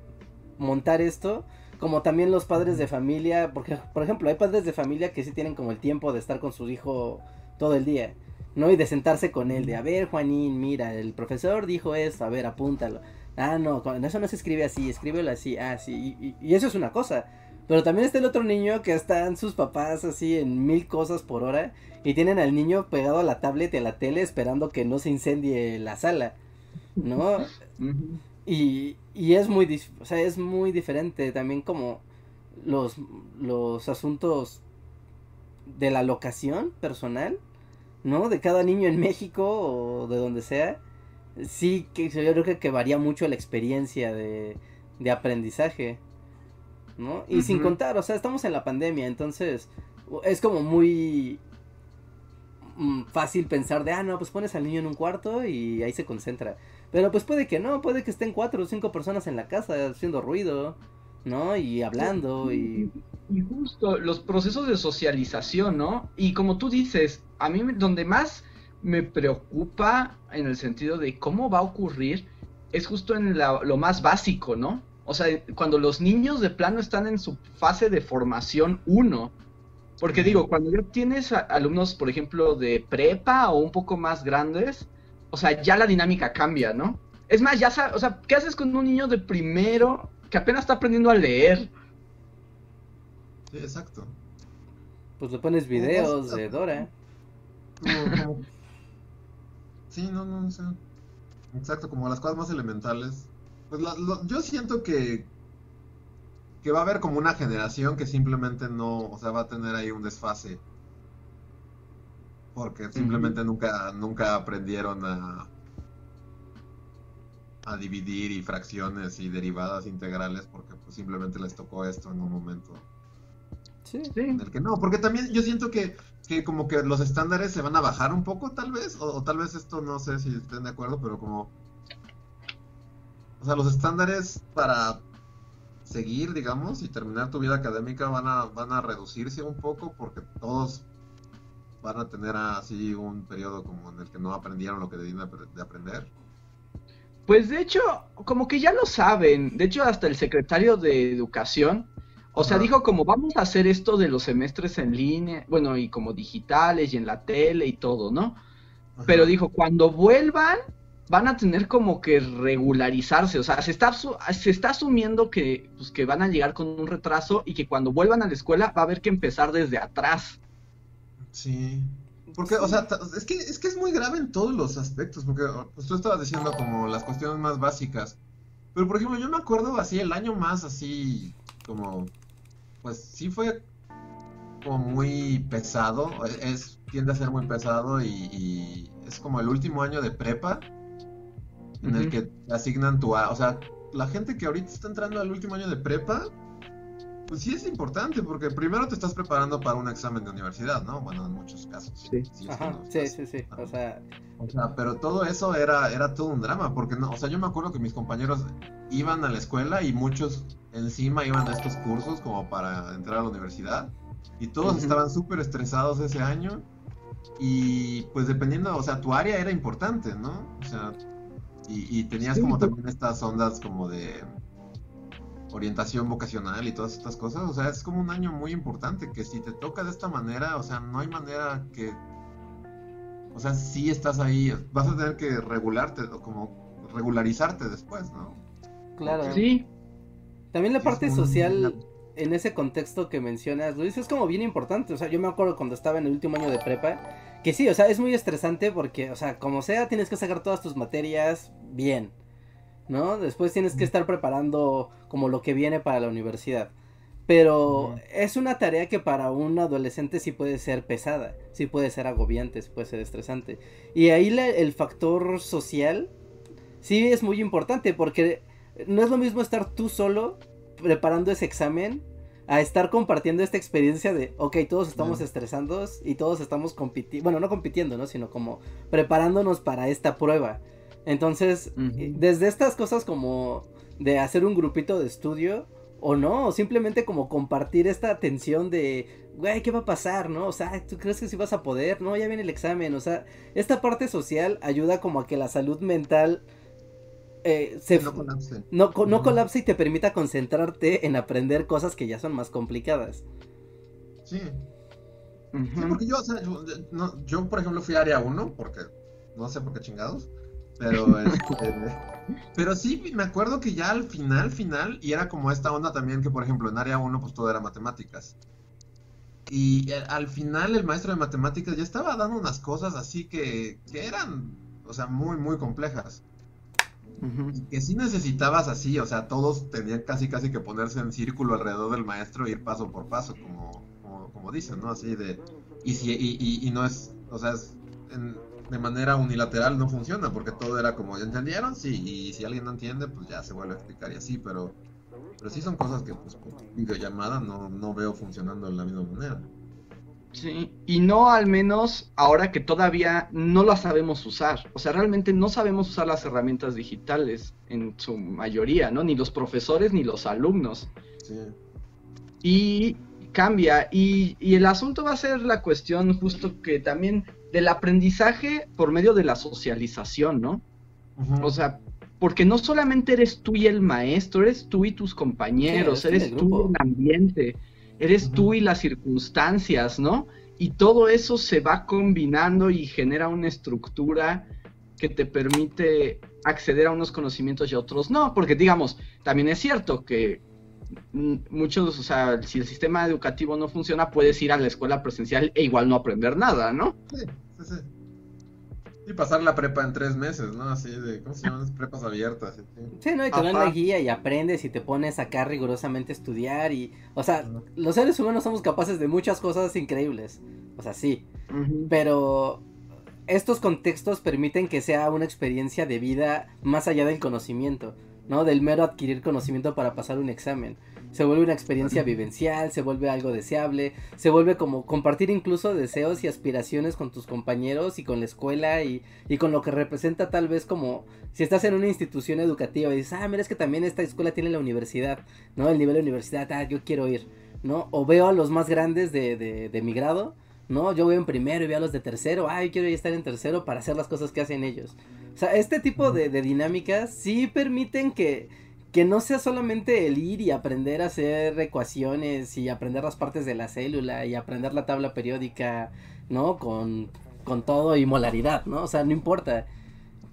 montar esto, como también los padres de familia, porque por ejemplo, hay padres de familia que sí tienen como el tiempo de estar con su hijo todo el día. ¿No? Y de sentarse con él, de, a ver, Juanín, mira, el profesor dijo esto, a ver, apúntalo. Ah, no, eso no se escribe así, escríbelo así, ah, sí, y, eso es una cosa. Pero también está el otro niño que están sus papás así en mil cosas por hora y tienen al niño pegado a la tablet y a la tele esperando que no se incendie la sala, ¿no? y, y es muy, o sea, es muy diferente también como los, los asuntos de la locación personal ¿no? De cada niño en México o de donde sea. Sí, que yo creo que, varía mucho la experiencia de, de aprendizaje, ¿no? Y sin contar, o sea, estamos en la pandemia, entonces es como muy mm, fácil pensar de, ah, no, pues pones al niño en un cuarto y ahí se concentra. Pero pues puede que no, puede que estén cuatro o cinco personas en la casa haciendo ruido, ¿no? Y hablando y... Y justo los procesos de socialización, ¿no? Y como tú dices, a mí donde más me preocupa en el sentido de cómo va a ocurrir es justo en lo más básico, ¿no? O sea, cuando los niños de plano están en su fase de formación 1. Porque digo, cuando ya tienes alumnos, por ejemplo, de prepa o un poco más grandes, o sea, ya la dinámica cambia, ¿no? Es más, ya sabes, o sea, ¿qué haces con un niño de primero que apenas está aprendiendo a leer. Sí, exacto. Pues le pones videos de Dora. sí, no, no, sé. Exacto, como las cosas más elementales. Pues yo siento que que va a haber como una generación que simplemente no, o sea, va a tener ahí un desfase. Porque simplemente nunca, nunca aprendieron a, a dividir y fracciones y derivadas integrales porque pues, simplemente les tocó esto en un momento. Sí. En el que no, porque también yo siento que, que como que los estándares se van a bajar un poco tal vez, o, tal vez esto no sé si estén de acuerdo, pero como... O sea, los estándares para seguir, digamos, y terminar tu vida académica van a, van a reducirse un poco porque todos van a tener así un periodo como en el que no aprendieron lo que debían de aprender. Pues de hecho, como que ya lo saben. De hecho, hasta el secretario de Educación, o sea, dijo como vamos a hacer esto de los semestres en línea, bueno, y como digitales y en la tele y todo, ¿no? Pero dijo, cuando vuelvan, van a tener como que regularizarse. O sea, se está, se está asumiendo que, pues, que van a llegar con un retraso y que cuando vuelvan a la escuela va a haber que empezar desde atrás. Sí. Porque, o sea, es que, es que es muy grave en todos los aspectos, porque pues, tú estabas diciendo como las cuestiones más básicas. Pero, por ejemplo, yo me acuerdo así, el año más así, como, pues sí fue como muy pesado, es, tiende a ser muy pesado y, es como el último año de prepa en el que asignan tu, o sea, la gente que ahorita está entrando al último año de prepa, pues sí es importante, porque primero te estás preparando para un examen de universidad, ¿no? Bueno, en muchos casos. Sí, sí, sí, sí, o sea... O sea, pero todo eso era, era todo un drama, porque no, o sea, yo me acuerdo que mis compañeros iban a la escuela y muchos encima iban a estos cursos como para entrar a la universidad, y todos estaban súper estresados ese año, y pues dependiendo, o sea, tu área era importante, ¿no? O sea, y, tenías como también estas ondas como de orientación vocacional y todas estas cosas, o sea, es como un año muy importante que si te toca de esta manera, o sea, no hay manera que, o sea, si estás ahí, vas a tener que regularte, o como regularizarte después, ¿no? Claro. Sí. También la parte social en ese contexto que mencionas, Luis, es como bien importante, o sea, yo me acuerdo cuando estaba en el último año de prepa, que sí, o sea, es muy estresante porque, o sea, como sea, tienes que sacar todas tus materias bien. ¿no? Después tienes que estar preparando como lo que viene para la universidad. Pero es una tarea que para un adolescente sí puede ser pesada, sí puede ser agobiante, sí puede ser estresante. Y ahí el factor social sí es muy importante porque no es lo mismo estar tú solo preparando ese examen a estar compartiendo esta experiencia de, ok, todos estamos estresados y todos estamos compitiendo, bueno, no compitiendo, ¿no? Sino como preparándonos para esta prueba. Entonces, desde estas cosas como de hacer un grupito de estudio, o no, o simplemente como compartir esta tensión de, güey, ¿qué va a pasar, no? O sea, ¿tú crees que sí vas a poder? No, ya viene el examen, o sea, esta parte social ayuda como a que la salud mental eh, se no colapse. No, colapse y te permita concentrarte en aprender cosas que ya son más complicadas. Sí. Sí, porque yo, o sea, yo, yo, por ejemplo, fui a área 1, porque no sé por qué chingados. Pero, este, pero sí, me acuerdo que ya al final, final, y era como esta onda también que, por ejemplo, en área 1, pues todo era matemáticas. Y eh, al final el maestro de matemáticas ya estaba dando unas cosas así que, que eran, o sea, muy, muy complejas. Y que sí necesitabas así, o sea, todos tenían casi, casi que ponerse en círculo alrededor del maestro e ir paso por paso, como, como, dicen, ¿no? Así de... Y, si, y, y, y no es, o sea, es en, de manera unilateral no funciona, porque todo era como, ¿ya entendieron? Sí, y si alguien no entiende, pues ya se vuelve a explicar y así, pero, pero sí son cosas que pues por videollamada no, no veo funcionando de la misma manera. Sí, y no al menos ahora que todavía no las sabemos usar. O sea, realmente no sabemos usar las herramientas digitales en su mayoría, ¿no? Ni los profesores ni los alumnos. Sí. Y cambia. Y, y el asunto va a ser la cuestión justo que también del aprendizaje por medio de la socialización, ¿no? O sea, porque no solamente eres tú y el maestro, eres tú y tus compañeros, eres tú y el ambiente, eres tú y las circunstancias, ¿no? Y todo eso se va combinando y genera una estructura que te permite acceder a unos conocimientos y a otros no, porque digamos, también es cierto que muchos, o sea, si el sistema educativo no funciona, puedes ir a la escuela presencial e igual no aprender nada, ¿no? Sí, sí, sí. Y pasar la prepa en tres meses, ¿no? Así de, ¿cómo se llaman? Prepas abiertas. Sí, no, y te dan la guía y aprendes y te pones acá rigurosamente a estudiar y, o sea, los seres humanos somos capaces de muchas cosas increíbles, o sea, sí, pero estos contextos permiten que sea una experiencia de vida más allá del conocimiento. ¿no? Del mero adquirir conocimiento para pasar un examen. Se vuelve una experiencia vivencial, se vuelve algo deseable, se vuelve como compartir incluso deseos y aspiraciones con tus compañeros y con la escuela y, y con lo que representa tal vez como si estás en una institución educativa y dices, ah, mira, es que también esta escuela tiene la universidad, ¿no? El nivel de universidad, ah, yo quiero ir, ¿no? O veo a los más grandes de, de, de mi grado, ¿no? Yo voy en primero y veo a los de tercero, ah, yo quiero estar en tercero para hacer las cosas que hacen ellos. O sea, este tipo de, de dinámicas sí permiten que que no sea solamente el ir y aprender a hacer ecuaciones y aprender las partes de la célula y aprender la tabla periódica, ¿no? Con, con todo y molaridad, ¿no? O sea, no importa.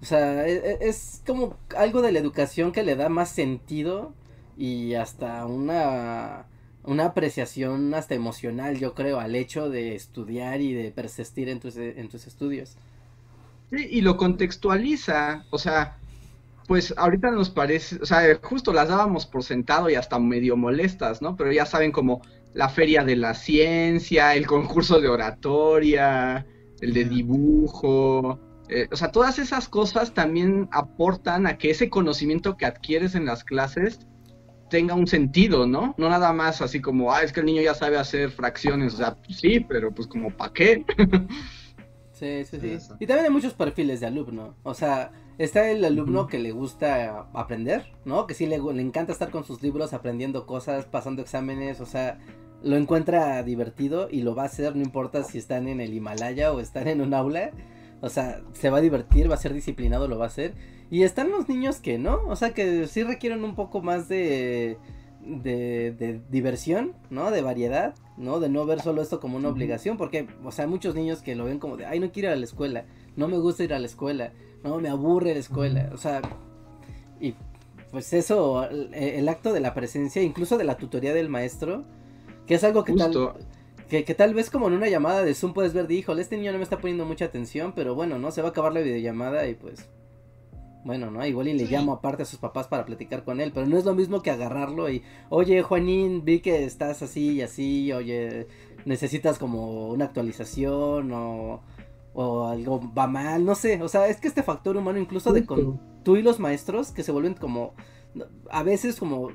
O sea, es, e, es, como algo de la educación que le da más sentido y hasta una, una apreciación hasta emocional, yo creo, al hecho de estudiar y de persistir en tus, en tus estudios. Sí, y lo contextualiza, o sea, pues ahorita nos parece, o sea, justo las dábamos por sentado y hasta medio molestas, ¿no? Pero ya saben como la feria de la ciencia, el concurso de oratoria, el de dibujo, eh, o sea, todas esas cosas también aportan a que ese conocimiento que adquieres en las clases tenga un sentido, ¿no? No nada más así como, ah, es que el niño ya sabe hacer fracciones, o sea, pues sí, pero pues como, ¿para qué? sí, sí, sí. Y también hay muchos perfiles de alumno, o sea, Está el alumno que le gusta aprender, ¿no? Que sí le, le, encanta estar con sus libros aprendiendo cosas, pasando exámenes, o sea, lo encuentra divertido y lo va a hacer, no importa si están en el Himalaya o están en un aula. O sea, se va a divertir, va a ser disciplinado, lo va a hacer. Y están los niños que no, o sea, que sí requieren un poco más de, de, de diversión, ¿no? De variedad, ¿no? De no ver solo esto como una obligación, porque, o sea, hay muchos niños que lo ven como de, ay, no quiero ir a la escuela, no me gusta ir a la escuela no, me aburre la escuela, o sea, y pues eso, el, acto de la presencia, incluso de la tutoría del maestro, que es algo que tal... Que, tal vez como en una llamada de Zoom puedes ver de, híjole, este niño no me está poniendo mucha atención, pero bueno, ¿no? Se va a acabar la videollamada y pues bueno, ¿no? Igual y le llamo aparte a sus papás para platicar con él, pero no es lo mismo que agarrarlo y, oye, Juanín, vi que estás así y así, oye, necesitas como una actualización o o algo va mal, no sé, o sea, es que este factor humano incluso de con tú y los maestros que se vuelven como a veces como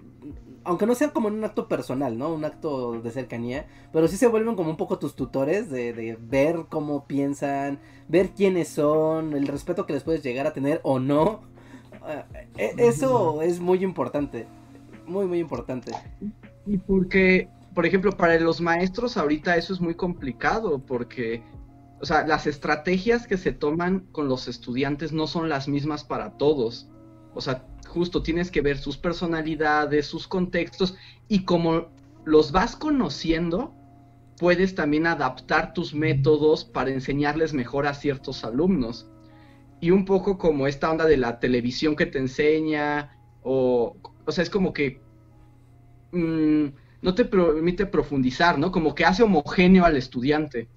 aunque no sea como en un acto personal, ¿no? Un acto de cercanía, pero sí se vuelven como un poco tus tutores de, de ver cómo piensan, ver quiénes son, el respeto que les puedes llegar a tener o no. E, eso es muy importante, muy, muy importante. Y porque, por ejemplo, para los maestros ahorita eso es muy complicado, porque o sea, las estrategias que se toman con los estudiantes no son las mismas para todos. O sea, justo tienes que ver sus personalidades, sus contextos y como los vas conociendo, puedes también adaptar tus métodos para enseñarles mejor a ciertos alumnos. Y un poco como esta onda de la televisión que te enseña, o, o sea, es como que mmm, no te permite profundizar, ¿no? Como que hace homogéneo al estudiante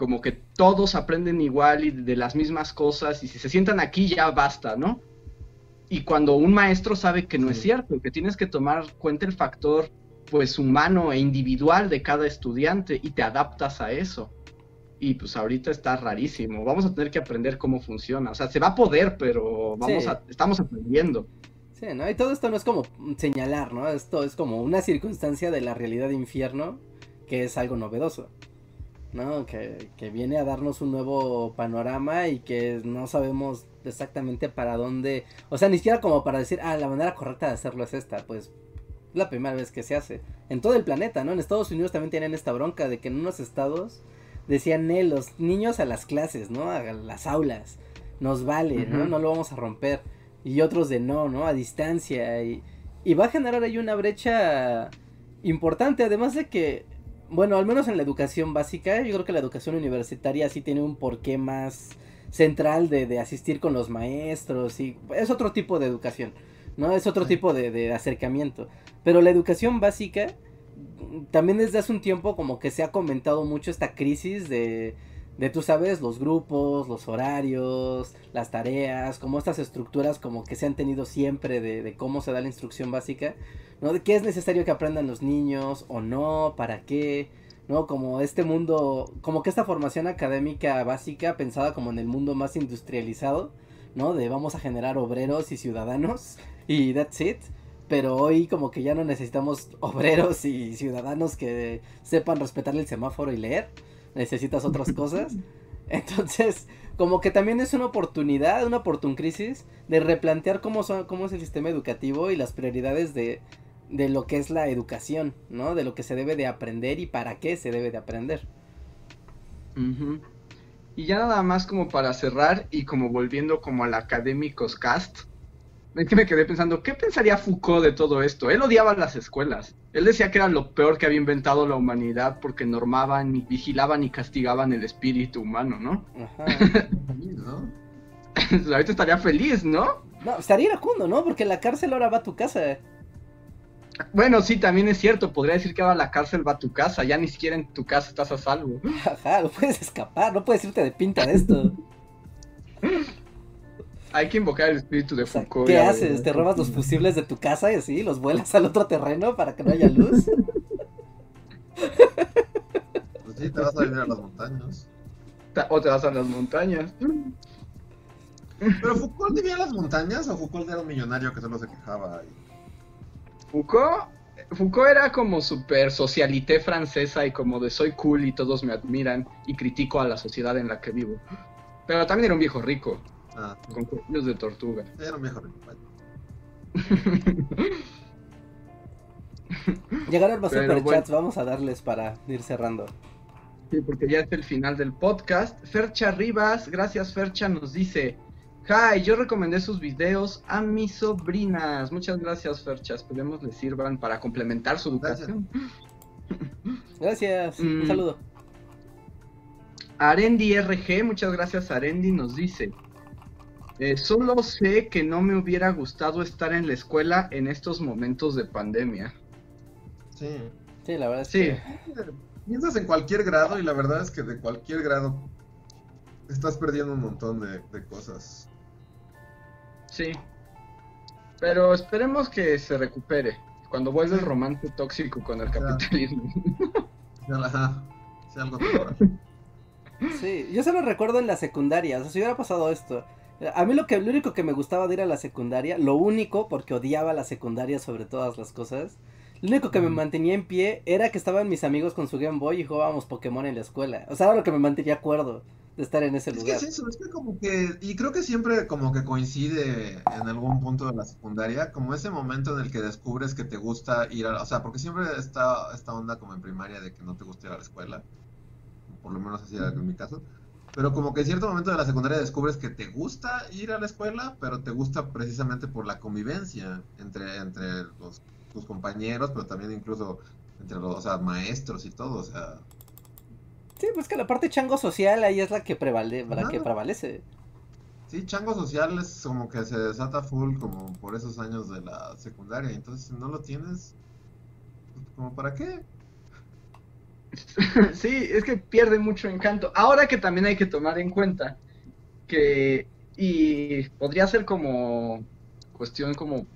como que todos aprenden igual y de las mismas cosas y si se sientan aquí ya basta, ¿no? Y cuando un maestro sabe que no es cierto, que tienes que tomar cuenta el factor pues humano e individual de cada estudiante y te adaptas a eso. Y pues ahorita está rarísimo. Vamos a tener que aprender cómo funciona. O sea, se va a poder, pero vamos a, estamos aprendiendo. Sí, ¿no? Y todo esto no es como señalar, ¿no? Esto es como una circunstancia de la realidad de infierno que es algo novedoso. ¿No? Que, que, viene a darnos un nuevo panorama y que no sabemos exactamente para dónde, o sea, ni siquiera como para decir, ah, la manera correcta de hacerlo es esta, pues la primera vez que se hace en todo el planeta, ¿no? En Estados Unidos también tienen esta bronca de que en unos estados decían, eh, los niños a las clases, ¿no? A las aulas, nos vale, ¿no? No lo vamos a romper. Y otros de no, ¿no? A distancia. Y, y va a generar ahí una brecha importante, además de que bueno, al menos en la educación básica, yo creo que la educación universitaria sí tiene un porqué más central de, de asistir con los maestros y es otro tipo de educación, ¿no? Es otro tipo de, de, acercamiento. Pero la educación básica, también desde hace un tiempo como que se ha comentado mucho esta crisis de, de tú sabes, los grupos, los horarios, las tareas, como estas estructuras como que se han tenido siempre de, de cómo se da la instrucción básica. ¿no? De qué es necesario que aprendan los niños o no, para qué, ¿no? Como este mundo, como que esta formación académica básica pensada como en el mundo más industrializado, ¿no? De vamos a generar obreros y ciudadanos y that's it. pero hoy como que ya no necesitamos obreros y ciudadanos que sepan respetar el semáforo y leer, necesitas otras cosas. Entonces, como que también es una oportunidad, una oportun crisis de replantear cómo, son, cómo es el sistema educativo y las prioridades de, de lo que es la educación, ¿no? De lo que se debe de aprender y para qué se debe de aprender. Y ya nada más como para cerrar y como volviendo como al académicos cast, es que me quedé pensando, ¿qué pensaría Foucault de todo esto? Él odiaba las escuelas. Él decía que era lo peor que había inventado la humanidad porque normaban y vigilaban y castigaban el espíritu humano, ¿no? Ajá. ¿no? Ahorita estaría feliz, ¿no? No, estaría iracundo, ¿no? Porque la cárcel ahora va a tu casa. Bueno, sí, también es cierto. Podría decir que ahora la cárcel va a tu casa. Ya ni siquiera en tu casa estás a salvo. Ajá, no puedes escapar, no puedes irte de pinta de esto. Hay que invocar el espíritu de O sea, Foucault. ¿Qué ya haces? ¿Te robas los fusibles de tu casa y así los vuelas al otro terreno para que no haya luz? Pues sí, te vas a vivir a las montañas. O te vas a las montañas. ¿Pero Foucault vivía en las montañas o Foucault era un millonario que solo se quejaba? y- Foucault, Foucault era como super socialité francesa y como de soy cool y todos me admiran y critico a la sociedad en la que vivo. Pero también era un viejo rico, Ah, con cuellos de tortuga. era vaya. Llegaron los superchats, vamos a darles para ir cerrando. Sí, porque ya es el final del podcast. Fercha Rivas, gracias Fercha, nos dice, Hi, yo recomendé sus videos a mis sobrinas. Muchas gracias Fercha, esperemos les sirvan para complementar su educación. Gracias, un Mm. saludo. Arendi RG, muchas gracias Arendi, nos dice. Eh, solo sé que no me hubiera gustado estar en la escuela en estos momentos de pandemia. Sí. Sí, la verdad es Sí. que... Piensas en cualquier grado y la verdad es que de cualquier grado estás perdiendo un montón de, de cosas. Sí. Pero esperemos que se recupere. Cuando vuelva el romance tóxico con el capitalismo. Ya la- Ajá, sea algo temporal. Sí, yo solo recuerdo en la secundaria, o sea, si hubiera pasado esto. A mí lo que lo único que me gustaba de ir a la secundaria, lo único, porque odiaba la secundaria sobre todas las cosas, lo único que me mantenía en pie era que estaban mis amigos con su Game Boy y jugábamos Pokémon en la escuela. O sea, era lo que me mantenía acuerdo de estar en ese Es que es eso, es que como que, y creo que siempre como que coincide en algún punto de la secundaria, como ese momento en el que descubres que te gusta ir a, la- o sea, porque siempre está esta onda como en primaria de que no te gusta ir a la escuela, por lo menos así era en mi caso, pero como que en cierto momento de la secundaria descubres que te gusta ir a la escuela, pero te gusta precisamente por la convivencia entre, entre los, tus compañeros, pero también incluso entre los, o sea, maestros y todo, o sea, Sí, pues que la parte chango social ahí es la que, prevale la que prevalece. Sí, chango social es como que se desata full como por esos años de la secundaria. Entonces, si no lo tienes, pues, ¿como para qué? Sí, es que pierde mucho encanto. Ahora que también hay que tomar en cuenta que, y podría ser como cuestión como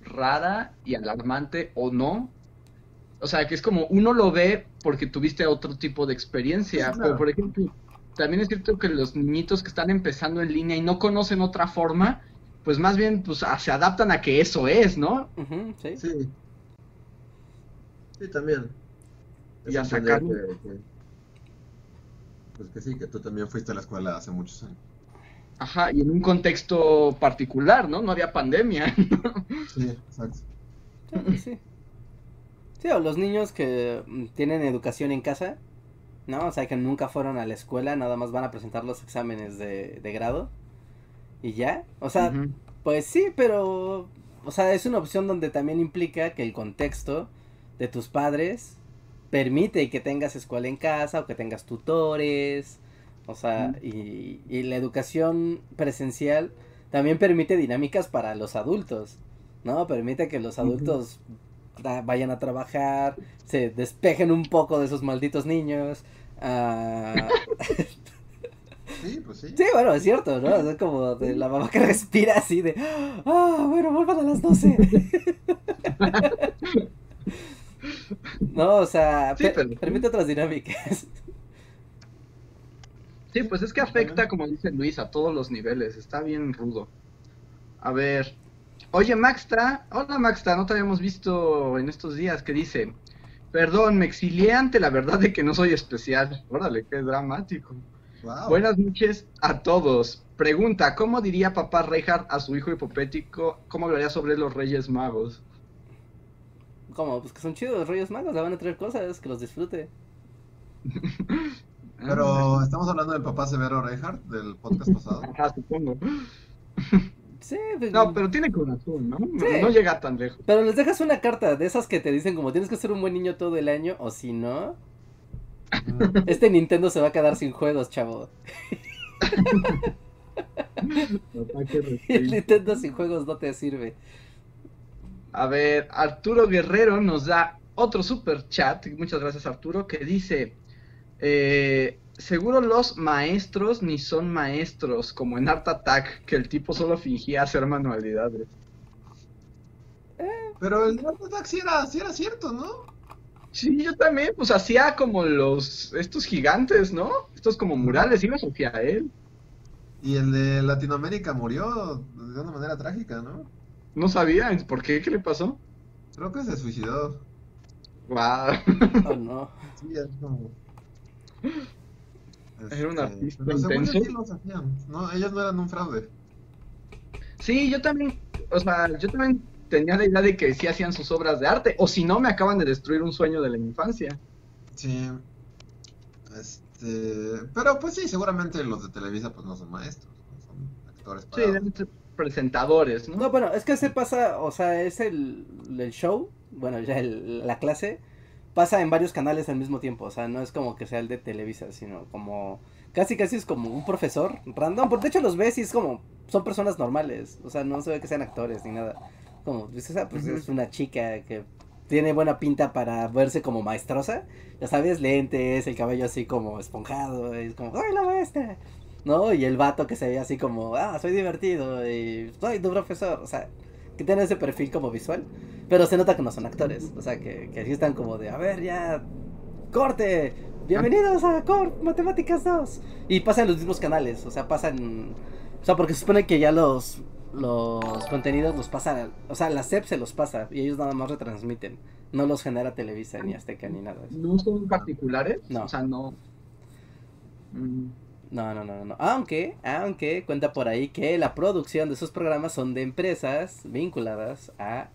rara y alarmante o no. O sea, que es como uno lo ve porque tuviste otro tipo de experiencia. Sí, claro. Pero, por ejemplo, también es cierto que los niñitos que están empezando en línea y no conocen otra forma, pues más bien pues, a- se adaptan a que eso es, ¿no? Sí. Sí. Sí, también. Y a sacar- que- que- Pues que sí, que tú también fuiste a la escuela hace muchos años. Ajá, y en un contexto particular, ¿no? No había pandemia. Sí, exacto. Sí, sí. Sí, o los niños que mm, tienen educación en casa, ¿no? O sea, que nunca fueron a la escuela, nada más van a presentar los exámenes de, de grado y ya. O sea, Ujú. pues sí, pero, o sea, es una opción donde también implica que el contexto de tus padres permite que tengas escuela en casa o que tengas tutores, o sea, y, y la educación presencial también permite dinámicas para los adultos, ¿no? Permite que los adultos da- vayan a trabajar, se despejen un poco de esos malditos niños. ah, Sí, pues sí. Sí, bueno, es cierto, ¿no? Es como de la mamá que respira así de, ah, bueno, vuelvan a las 12. no, o sea, Sí, pe- pero- permite otras dinámicas. Sí, pues es que afecta, como dice Luis, a todos los niveles. Está bien rudo. A ver, Oye, Maxta, hola Maxta, no te habíamos visto en estos días, que dice, perdón, me exilié ante la verdad de que no soy especial. Órale, qué dramático. Wow. Buenas noches a todos. Pregunta, ¿cómo diría papá Reinhardt a su hijo hipopético? ¿Cómo hablaría sobre los Reyes Magos? ¿Cómo? Pues que son chidos los Reyes Magos, le van a traer cosas, que los disfrute. Pero estamos hablando del papá Severo Reinhardt del podcast pasado. Ah, supongo. Sí, pues, No, pero tiene corazón, ¿no? No, Sí. no llega tan lejos. Pero les dejas una carta de esas que te dicen como tienes que ser un buen niño todo el año o si no, este Nintendo se va a quedar sin juegos, chavo. Papá, qué El. Nintendo sin juegos no te sirve. A ver, Arturo Guerrero nos da otro super chat. Muchas gracias, Arturo, que dice: eh, Seguro los maestros ni son maestros, como en Art Attack, que el tipo solo fingía hacer manualidades. Pero el Art Attack sí era, sí era cierto, ¿no? Sí, yo también, pues hacía como los. Estos gigantes, ¿no? Estos como murales, iba hacia él. Y el de Latinoamérica murió de una manera trágica, ¿no? No sabía, ¿por qué? ¿Qué le pasó? Creo que se suicidó. Wow. Oh no. Sí, es como... Era un artista intenso. sí los hacían. No, ellos no eran un fraude. Sí, yo también, o sea, yo también tenía la idea de que sí hacían sus obras de arte, o si no, me acaban de destruir un sueño de la infancia. Sí. Este... Pero pues sí, seguramente los de Televisa pues no son maestros, ¿no? son actores Sí, deben ser presentadores, ¿no? No, bueno, es que se pasa, o sea, es el, el show, bueno, ya el- la clase, pasa en varios canales al mismo tiempo, o sea, no es como que sea el de Televisa, sino como, casi casi es como un profesor random, porque de hecho los ves y es como, son personas normales, o sea, no se ve que sean actores ni nada, como, dices, ah, pues es una chica que tiene buena pinta para verse como maestrosa, ya sabes, lentes, el cabello así como esponjado, es como, ¡ay, la maestra! ¿No? Y el vato que se ve así como, ah, soy divertido y soy tu profesor, o sea, que tiene ese perfil como visual, pero se nota que no son actores, o sea, que, que así están como de, a ver, ya, corte, bienvenidos a Cor Matemáticas 2, y pasan los mismos canales, o sea, pasan, o sea, porque se supone que ya los, los contenidos los pasa, o sea, la SEP se los pasa, y ellos nada más retransmiten, no los genera Televisa, ni Azteca, ni nada de eso. ¿No son particulares? No. O sea, no. Mm, No, no, no, no. Aunque, aunque cuenta por ahí que la producción de esos programas son de empresas vinculadas a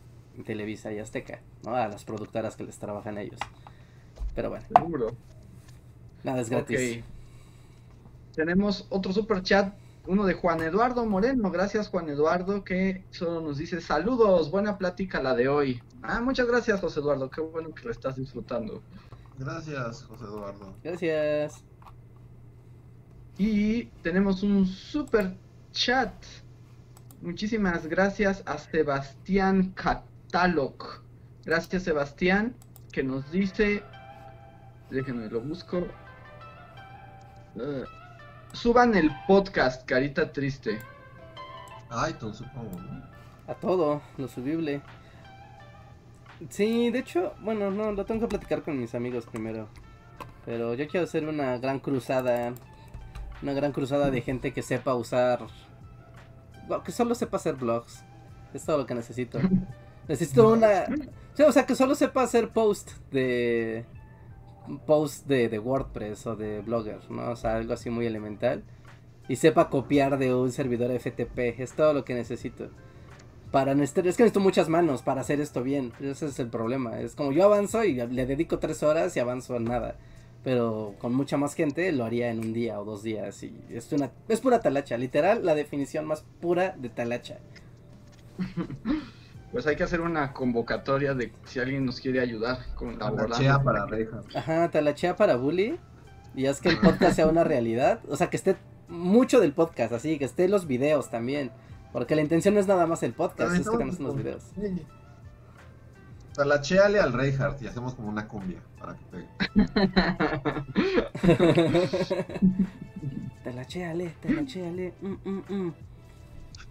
Televisa y Azteca, ¿no? A las productoras que les trabajan a ellos. Pero bueno, seguro. nada es gratis. Ok. Tenemos otro super chat, uno de Juan Eduardo Moreno. Gracias, Juan Eduardo, que solo nos dice saludos, buena plática la de hoy. Ah, muchas gracias, José Eduardo. Qué bueno que lo estás disfrutando. Gracias, José Eduardo. Gracias. Y tenemos un super chat. Muchísimas gracias a Sebastián Catalog. Gracias, Sebastián, que nos dice. Déjenme lo busco. Eh, suban el podcast, carita triste. iTunes, supongo, ¿no? A todo, lo subible. Sí, de hecho, bueno, no, lo tengo que platicar con mis amigos primero. Pero yo quiero hacer una gran cruzada. Una gran cruzada de gente que sepa usar. bueno, que solo sepa hacer blogs. Es todo lo que necesito. Necesito una. sí, o sea, que solo sepa hacer post de. Post de, de WordPress o de Blogger, ¿no? O sea, algo así muy elemental. Y sepa copiar de un servidor FTP. Es todo lo que necesito. Para necesitar, es que necesito muchas manos para hacer esto bien. Ese es el problema. Es como yo avanzo y le dedico tres horas y avanzo en nada. Pero con mucha más gente lo haría en un día o dos días. Y es una es pura talacha. Literal, la definición más pura de talacha. Pues hay que hacer una convocatoria de si alguien nos quiere ayudar con la La chea para Reinhardt. Ajá, talachea para bully. Y haz que el podcast sea una realidad. O sea, que esté mucho del podcast, así, que esté los videos también. Porque la intención no es nada más el podcast, es que son los videos. Talacheale al Reinhardt y hacemos como una cumbia para que pegue. Talacheale, talacheale. Mm, mm, mm.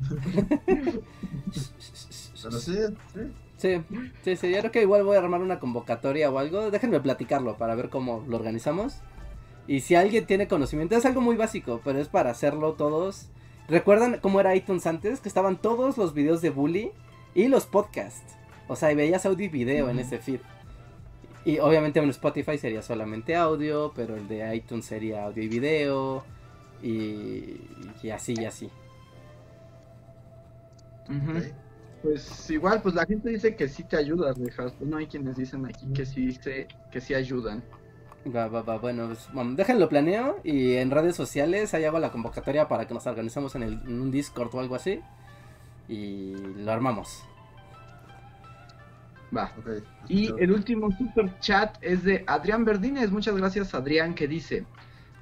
Pero sí, sí. Sí, sí, sí, yo creo que igual voy a armar una convocatoria o algo. Déjenme platicarlo para ver cómo lo organizamos. Y si alguien tiene conocimiento, es algo muy básico, pero es para hacerlo todos. ¿Recuerdan cómo era iTunes antes? Que estaban todos los videos de Bully y los podcasts. O sea, y veías audio y video en ese feed. Y obviamente en Spotify sería solamente audio, pero el de iTunes sería audio y video. Y, y así y así. Pues igual, pues la gente dice que sí te ayuda, Rejas. Pues no hay quienes dicen aquí que sí, se- que sí ayudan. Va, va, va, bueno, pues, bueno, déjenlo planeo y en redes sociales ahí hago la convocatoria para que nos organizemos en, el, en un Discord o algo así y lo armamos. Va. Y el último super chat es de Adrián Verdines. Muchas gracias, Adrián, que dice: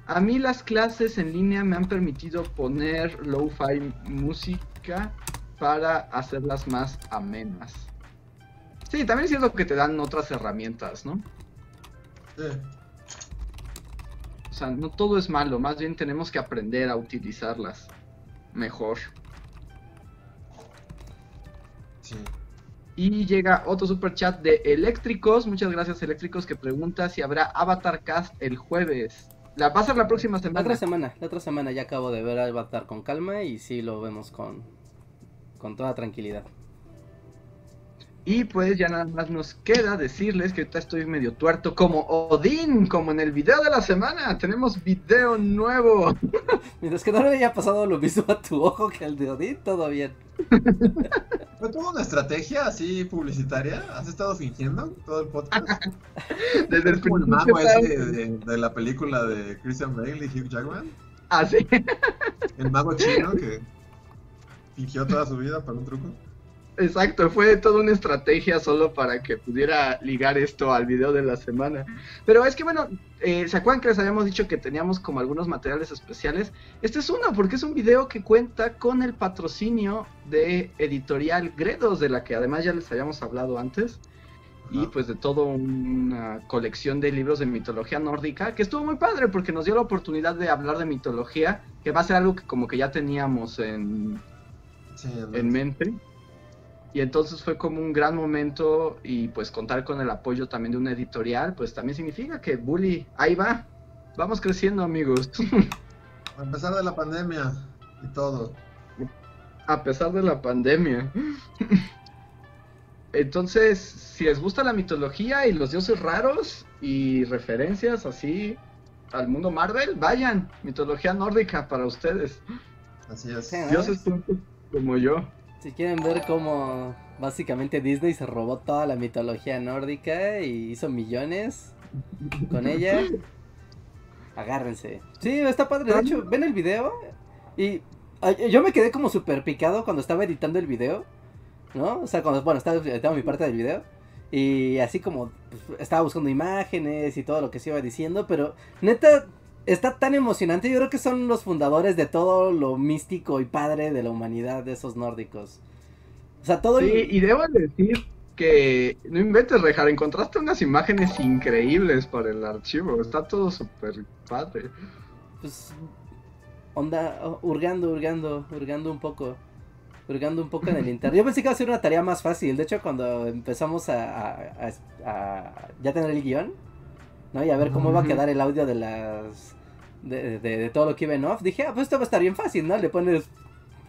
A mí las clases en línea me han permitido poner lo-fi música para hacerlas más amenas. Sí, también es cierto que te dan otras herramientas, ¿no? Sí. O sea, no todo es malo, más bien tenemos que aprender a utilizarlas mejor. Sí. Y llega otro super chat de Eléctricos. Muchas gracias, Eléctricos, que pregunta si habrá Avatar Cast el jueves. La va a ser la próxima La semana. otra semana, la otra semana ya acabo de ver Avatar con calma y sí lo vemos con, con toda tranquilidad. Y pues ya nada más nos queda decirles que ahorita estoy medio tuerto como Odín, como en el video de la semana. Tenemos video nuevo. Mientras que no le haya pasado lo mismo a tu ojo que al de Odín, todo bien. ¿Fue toda una estrategia así publicitaria? ¿Has estado fingiendo todo el podcast? Desde el ¿Es como el principio ese de, de la película de Christian Bale y Hugh Jackman? Así. El mago chino que fingió toda su vida para un truco. Exacto, fue toda una estrategia solo para que pudiera ligar esto al video de la semana. Pero es que bueno, eh, ¿se acuerdan que les habíamos dicho que teníamos como algunos materiales especiales? Este es uno, porque es un video que cuenta con el patrocinio de Editorial Gredos, de la que además ya les habíamos hablado antes. Y pues de toda una colección de libros de mitología nórdica, que estuvo muy padre porque nos dio la oportunidad de hablar de mitología, que va a ser algo que como que ya teníamos en, Sí, en mente. Y entonces fue como un gran momento y pues contar con el apoyo también de una editorial, pues también significa que Bully, ahí va, vamos creciendo amigos. A pesar de la pandemia y todo. A pesar de la pandemia. Entonces, si les gusta la mitología y los dioses raros y referencias así al mundo Marvel, vayan, mitología nórdica para ustedes. Así es. Dioses tontos como yo. Si quieren ver cómo básicamente Disney se robó toda la mitología nórdica y hizo millones con ella, agárrense. Sí, está padre. De hecho, ven el video y yo me quedé como súper picado cuando estaba editando el video, ¿no? O sea, cuando, bueno, estaba editando mi parte del video y así como pues, estaba buscando imágenes y todo lo que se iba diciendo, pero neta está tan emocionante. Yo creo que son los fundadores de todo lo místico y padre de la humanidad de esos nórdicos. O sea, todo el- Sí, y debo decir que no inventes, Rejar, encontraste unas imágenes increíbles para el archivo. Está todo súper padre. pues onda hurgando, hurgando, hurgando un poco. Hurgando un poco en el internet. Yo pensé que iba a ser una tarea más fácil. De hecho, cuando empezamos a, a- a- a ya tener el guion, ¿no? Y a ver cómo iba a quedar el audio de las. De, de- de todo lo que iba en off, dije, ah, pues esto va a estar bien fácil, ¿no? Le pones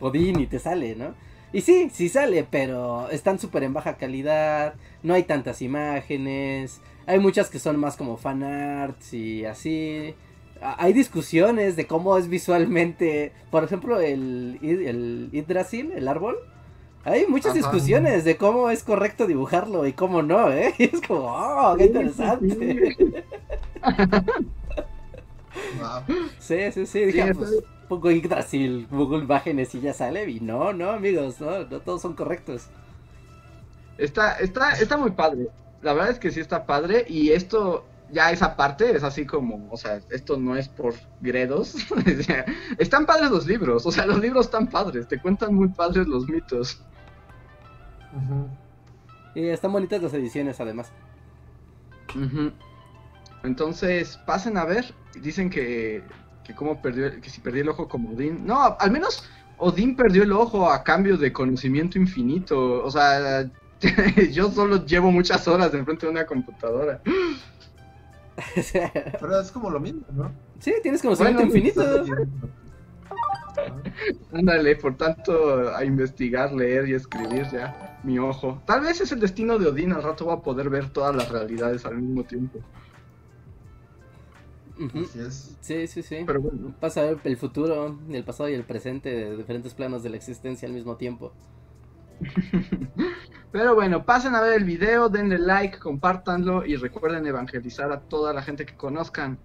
Odín y te sale, ¿no? Y sí, sí sale, pero están súper en baja calidad, no hay tantas imágenes, hay muchas que son más como fan arts y así. Hay discusiones de cómo es visualmente, por ejemplo, el, el Yggdrasil, el árbol. Hay muchas Ajá. discusiones de cómo es correcto dibujarlo y cómo no, ¿eh? Y es como, oh, qué interesante. Sí, sí, sí, ah, pues, pongo Yggdrasil, Google Imágenes y ya sale. Y no, no, amigos, no, no todos son correctos. Está, está, está muy padre. La verdad es que sí está padre. Y esto, ya esa parte es así como, o sea, esto no es por gredos. Están padres los libros. O sea, los libros están padres. Te cuentan muy padres los mitos. Y están bonitas las ediciones, además. Entonces, pasen a ver. Dicen que, que cómo perdió, que si perdió el ojo como Odín. No, al menos Odín perdió el ojo a cambio de conocimiento infinito. O sea, yo solo llevo muchas horas enfrente de una computadora. O sea, Pero es como lo mismo, ¿no? sí, tienes conocimiento Bueno, infinito. Ándale, por tanto, a investigar, leer y escribir ya, mi ojo. Tal vez es el destino de Odín, al rato va a poder ver todas las realidades al mismo tiempo. Ujú. Así es. Sí, sí, sí. Pero bueno, Vas a ver el futuro, el pasado y el presente de diferentes planos de la existencia al mismo tiempo. pero bueno, pasen a ver el video, denle like, compártanlo y recuerden evangelizar a toda la gente que conozcan.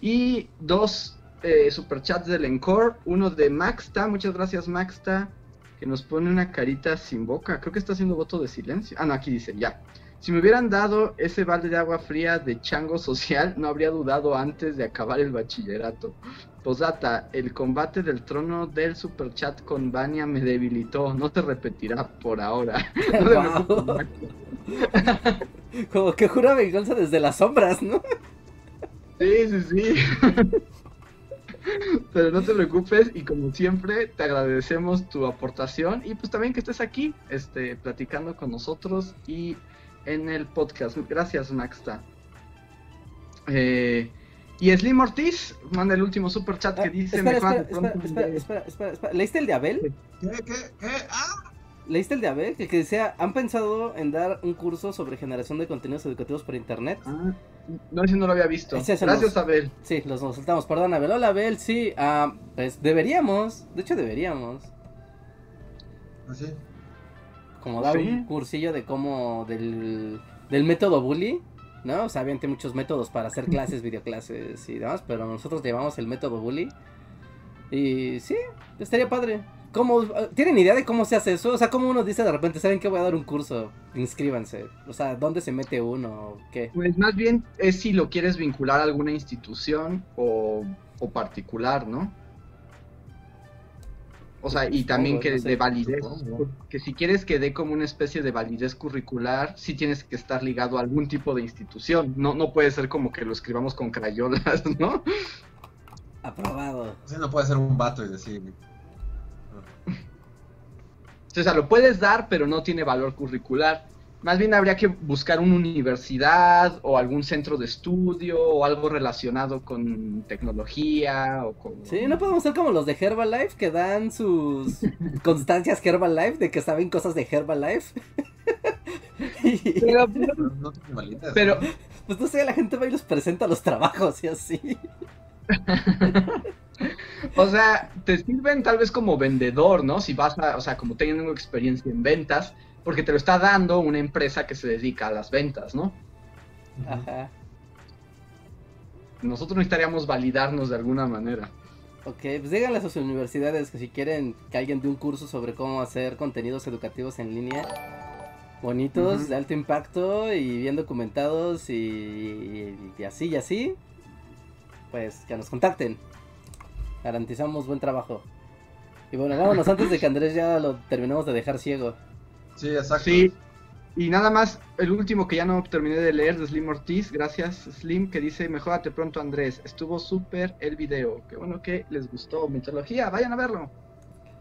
Y dos eh, superchats del Encore, uno de Maxta, muchas gracias Maxta, que nos pone una carita sin boca, creo que está haciendo voto de silencio. Ah, no, aquí dice, ya. Si me hubieran dado ese balde de agua fría de chango social, no habría dudado antes de acabar el bachillerato. Posdata, el combate del trono del superchat con Vania me debilitó, no se repetirá por ahora. No Wow. Como que jura venganza desde las sombras, ¿no? Sí, sí, sí. Pero no te preocupes y como siempre te agradecemos tu aportación y pues también que estés aquí, este, platicando con nosotros y en el podcast. Gracias, Maxta. Eh, y Slim Ortiz manda el último super chat que Ah, dice espera, "Mejora espera, espera, espera, día". espera, espera, espera. ¿Leíste el de Abel? ¿Qué, qué, qué? ¡Ah! ¿Leíste el de Abel? Que, que decía, han pensado en dar un curso sobre generación de contenidos educativos por internet. Ah, no, ese no lo había visto. Ese Gracias, los- Abel. Sí, los nos saltamos. Perdón, Abel. Hola, Abel. Sí, ah, pues deberíamos. De hecho, deberíamos. Así. Como dar Sí. un cursillo de cómo. del, del método bully. ¿No? O sea, obviamente muchos métodos para hacer clases, videoclases y demás. Pero nosotros llevamos el método bully. Y sí, estaría padre. ¿Cómo, ¿Tienen idea de cómo se hace eso? O sea, ¿cómo uno dice de repente, ¿saben que voy a dar un curso? Inscríbanse. O sea, ¿dónde se mete uno? ¿Qué? Pues más bien es si lo quieres vincular a alguna institución o, o particular, ¿no? O sea, y también Supongo, que no sé, de validez, supongo. que si quieres que dé como una especie de validez curricular, sí tienes que estar ligado a algún tipo de institución. No, no puede ser como que lo escribamos con crayolas, ¿no? Aprobado. Así no puede ser un vato y decir. O sea, lo puedes dar, pero no tiene valor curricular. Más bien habría que buscar una universidad o algún centro de estudio o algo relacionado con tecnología o con... Sí, no podemos ser como los de Herbalife que dan sus constancias Herbalife de que saben cosas de Herbalife. Y, Pero, Pero no pero, ¿no? pues no sé, la gente va y los presenta los trabajos y así. o sea, te sirven tal vez como vendedor, ¿no? Si vas a, o sea, como tengo experiencia en ventas, porque te lo está dando una empresa que se dedica a las ventas, ¿no? Ajá. Nosotros necesitaríamos validarnos de alguna manera. Ok, pues díganle a sus universidades que si quieren que alguien dé un curso sobre cómo hacer contenidos educativos en línea, bonitos, de alto impacto y bien documentados y, y- y así y así, pues que nos contacten. Garantizamos buen trabajo. Y bueno, vámonos antes de que Andrés ya lo terminemos de dejar ciego. Sí, exacto. Sí. Y nada más, el último que ya no terminé de leer de Slim Ortiz, gracias Slim, que dice, mejórate pronto Andrés, estuvo súper el video, qué bueno que les gustó mitología, vayan a verlo.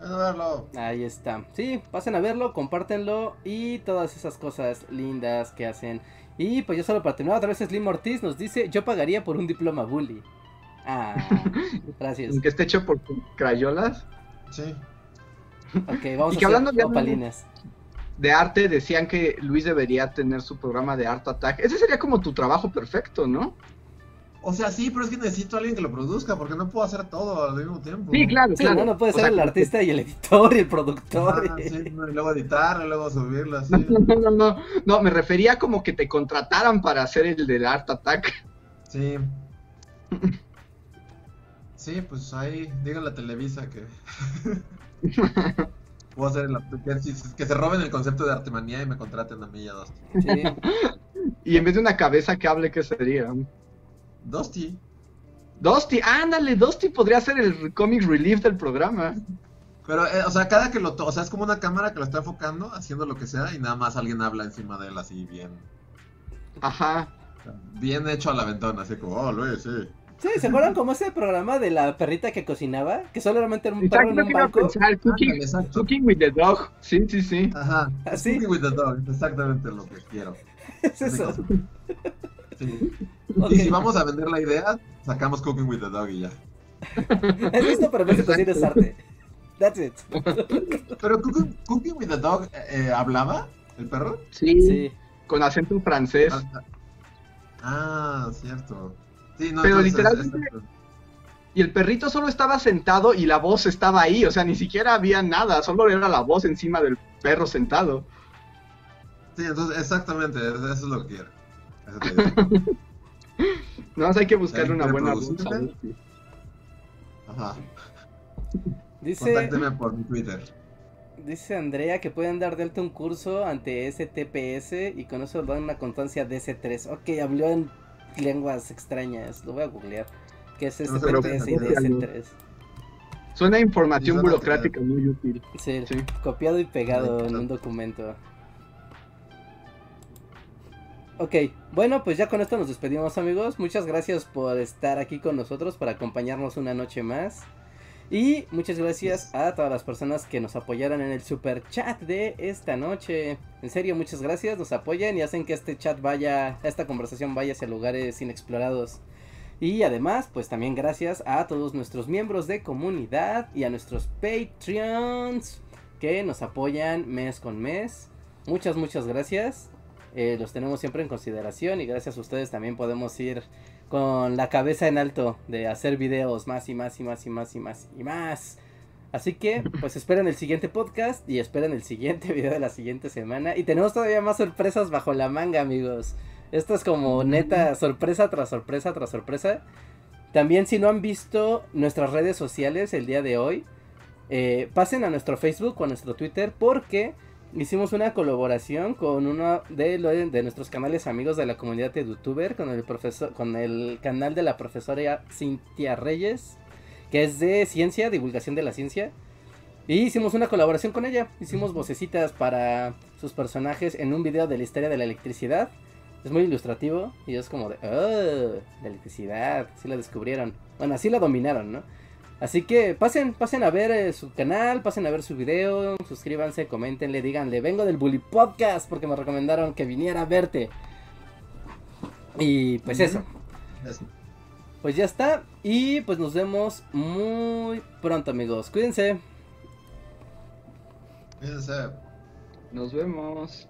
A verlo. Ahí está. Sí, pasen a verlo, compártenlo y todas esas cosas lindas que hacen. Y pues ya solo para terminar, otra vez Slim Ortiz nos dice, yo pagaría por un diploma bully. Ah, gracias. Que esté hecho por crayolas. Sí. Ok, vamos Y a que hacer hablando de- opalines. De arte decían que Luis debería tener su programa de Art Attack. Ese sería como tu trabajo perfecto, ¿no? O sea, sí, pero es que necesito a alguien que lo produzca porque no puedo hacer todo al mismo tiempo. claro, Sí, no, no puede O ser sea, el artista y el editor y el productor. Ah, y- sí, no, y luego editarlo, y luego subirlo, así. que- No, no, no, no, me refería como que te contrataran para hacer el del Art Attack. Sí. Sí, pues ahí, díganle a Televisa que. Puedo hacer que, si- que se roben el concepto de artemanía y me contraten a mí y a Dusty. Sí. Y en vez de una cabeza que hable, ¿qué sería? Dusty. Dusty, ándale, Dusty podría ser el comic relief del programa. Pero, eh, o sea, cada que lo to o sea, es como una cámara que lo está enfocando, haciendo lo que sea, y nada más alguien habla encima de él así bien. Ajá. Bien hecho a la ventana, así como, oh, Luis, sí. Sí, ¿se acuerdan como ese programa de la perrita que cocinaba? Que solamente era un perro en un que banco. pensar, cooking, with the dog. Sí, sí, sí. Ajá. Cooking with the dog, exactamente lo que quiero. Es eso. Sí. Y si vamos a vender la idea, sacamos Cooking with the Dog y ya. Es esto, pero cocina es arte. That's it. Pero Cooking, Cooking with the Dog eh, hablaba el perro. Sí, Sí. con acento francés. Ah, Ah, cierto. Sí, no, Pero entonces, literalmente- Y el perrito solo estaba sentado y la voz estaba ahí, o sea, ni siquiera había nada, solo era la voz encima del perro sentado. sí, entonces exactamente, eso es lo que quiero. Eso te digo. Nada más hay que buscarle una buena voz. Ajá. Dice, Contácteme por mi Twitter. dice Andrea que pueden dar de alta un curso ante STPS y con eso dan una constancia DC3. Ok, habló en lenguas extrañas. Lo voy a googlear. ¿Qué es No se lo STPS y busca, DC3? Suena a información burocrática muy útil. Sí, Sí. copiado y pegado en no. un documento. Ok, bueno, pues ya con esto nos despedimos amigos. Muchas gracias por estar aquí con nosotros, por acompañarnos una noche más. Y muchas gracias a todas las personas que nos apoyaron en el super chat de esta noche. En serio, muchas gracias, nos apoyan y hacen que este chat vaya, esta conversación vaya hacia lugares inexplorados. Y además, pues también gracias a todos nuestros miembros de comunidad y a nuestros Patreons que nos apoyan mes con mes. Muchas, muchas gracias. Eh, los tenemos siempre en consideración y gracias a ustedes también podemos ir con la cabeza en alto de hacer videos más y más y más y más y más y más. Así que, pues esperen el siguiente podcast y esperen el siguiente video de la siguiente semana. Y tenemos todavía más sorpresas bajo la manga, amigos. Esto es como neta sorpresa tras sorpresa tras sorpresa. También si no han visto nuestras redes sociales el día de hoy, eh, pasen a nuestro Facebook o a nuestro Twitter porque hicimos una colaboración con uno de, lo- de nuestros canales amigos de la comunidad de youtuber con el profesor con el canal de la profesora Cintia Reyes que es de ciencia divulgación de la ciencia. Y hicimos una colaboración con ella. Hicimos vocecitas para sus personajes en un video de la historia de la electricidad. Es muy ilustrativo y es como de oh la electricidad sí la descubrieron bueno así la dominaron no Así que pasen, pasen a ver eh, su canal, pasen a ver su video, suscríbanse, coméntenle, díganle, vengo del Bully Podcast porque me recomendaron que viniera a verte. Y pues eso, pues ya está. Y pues nos vemos muy pronto amigos. Cuídense. Fíjense. Nos vemos.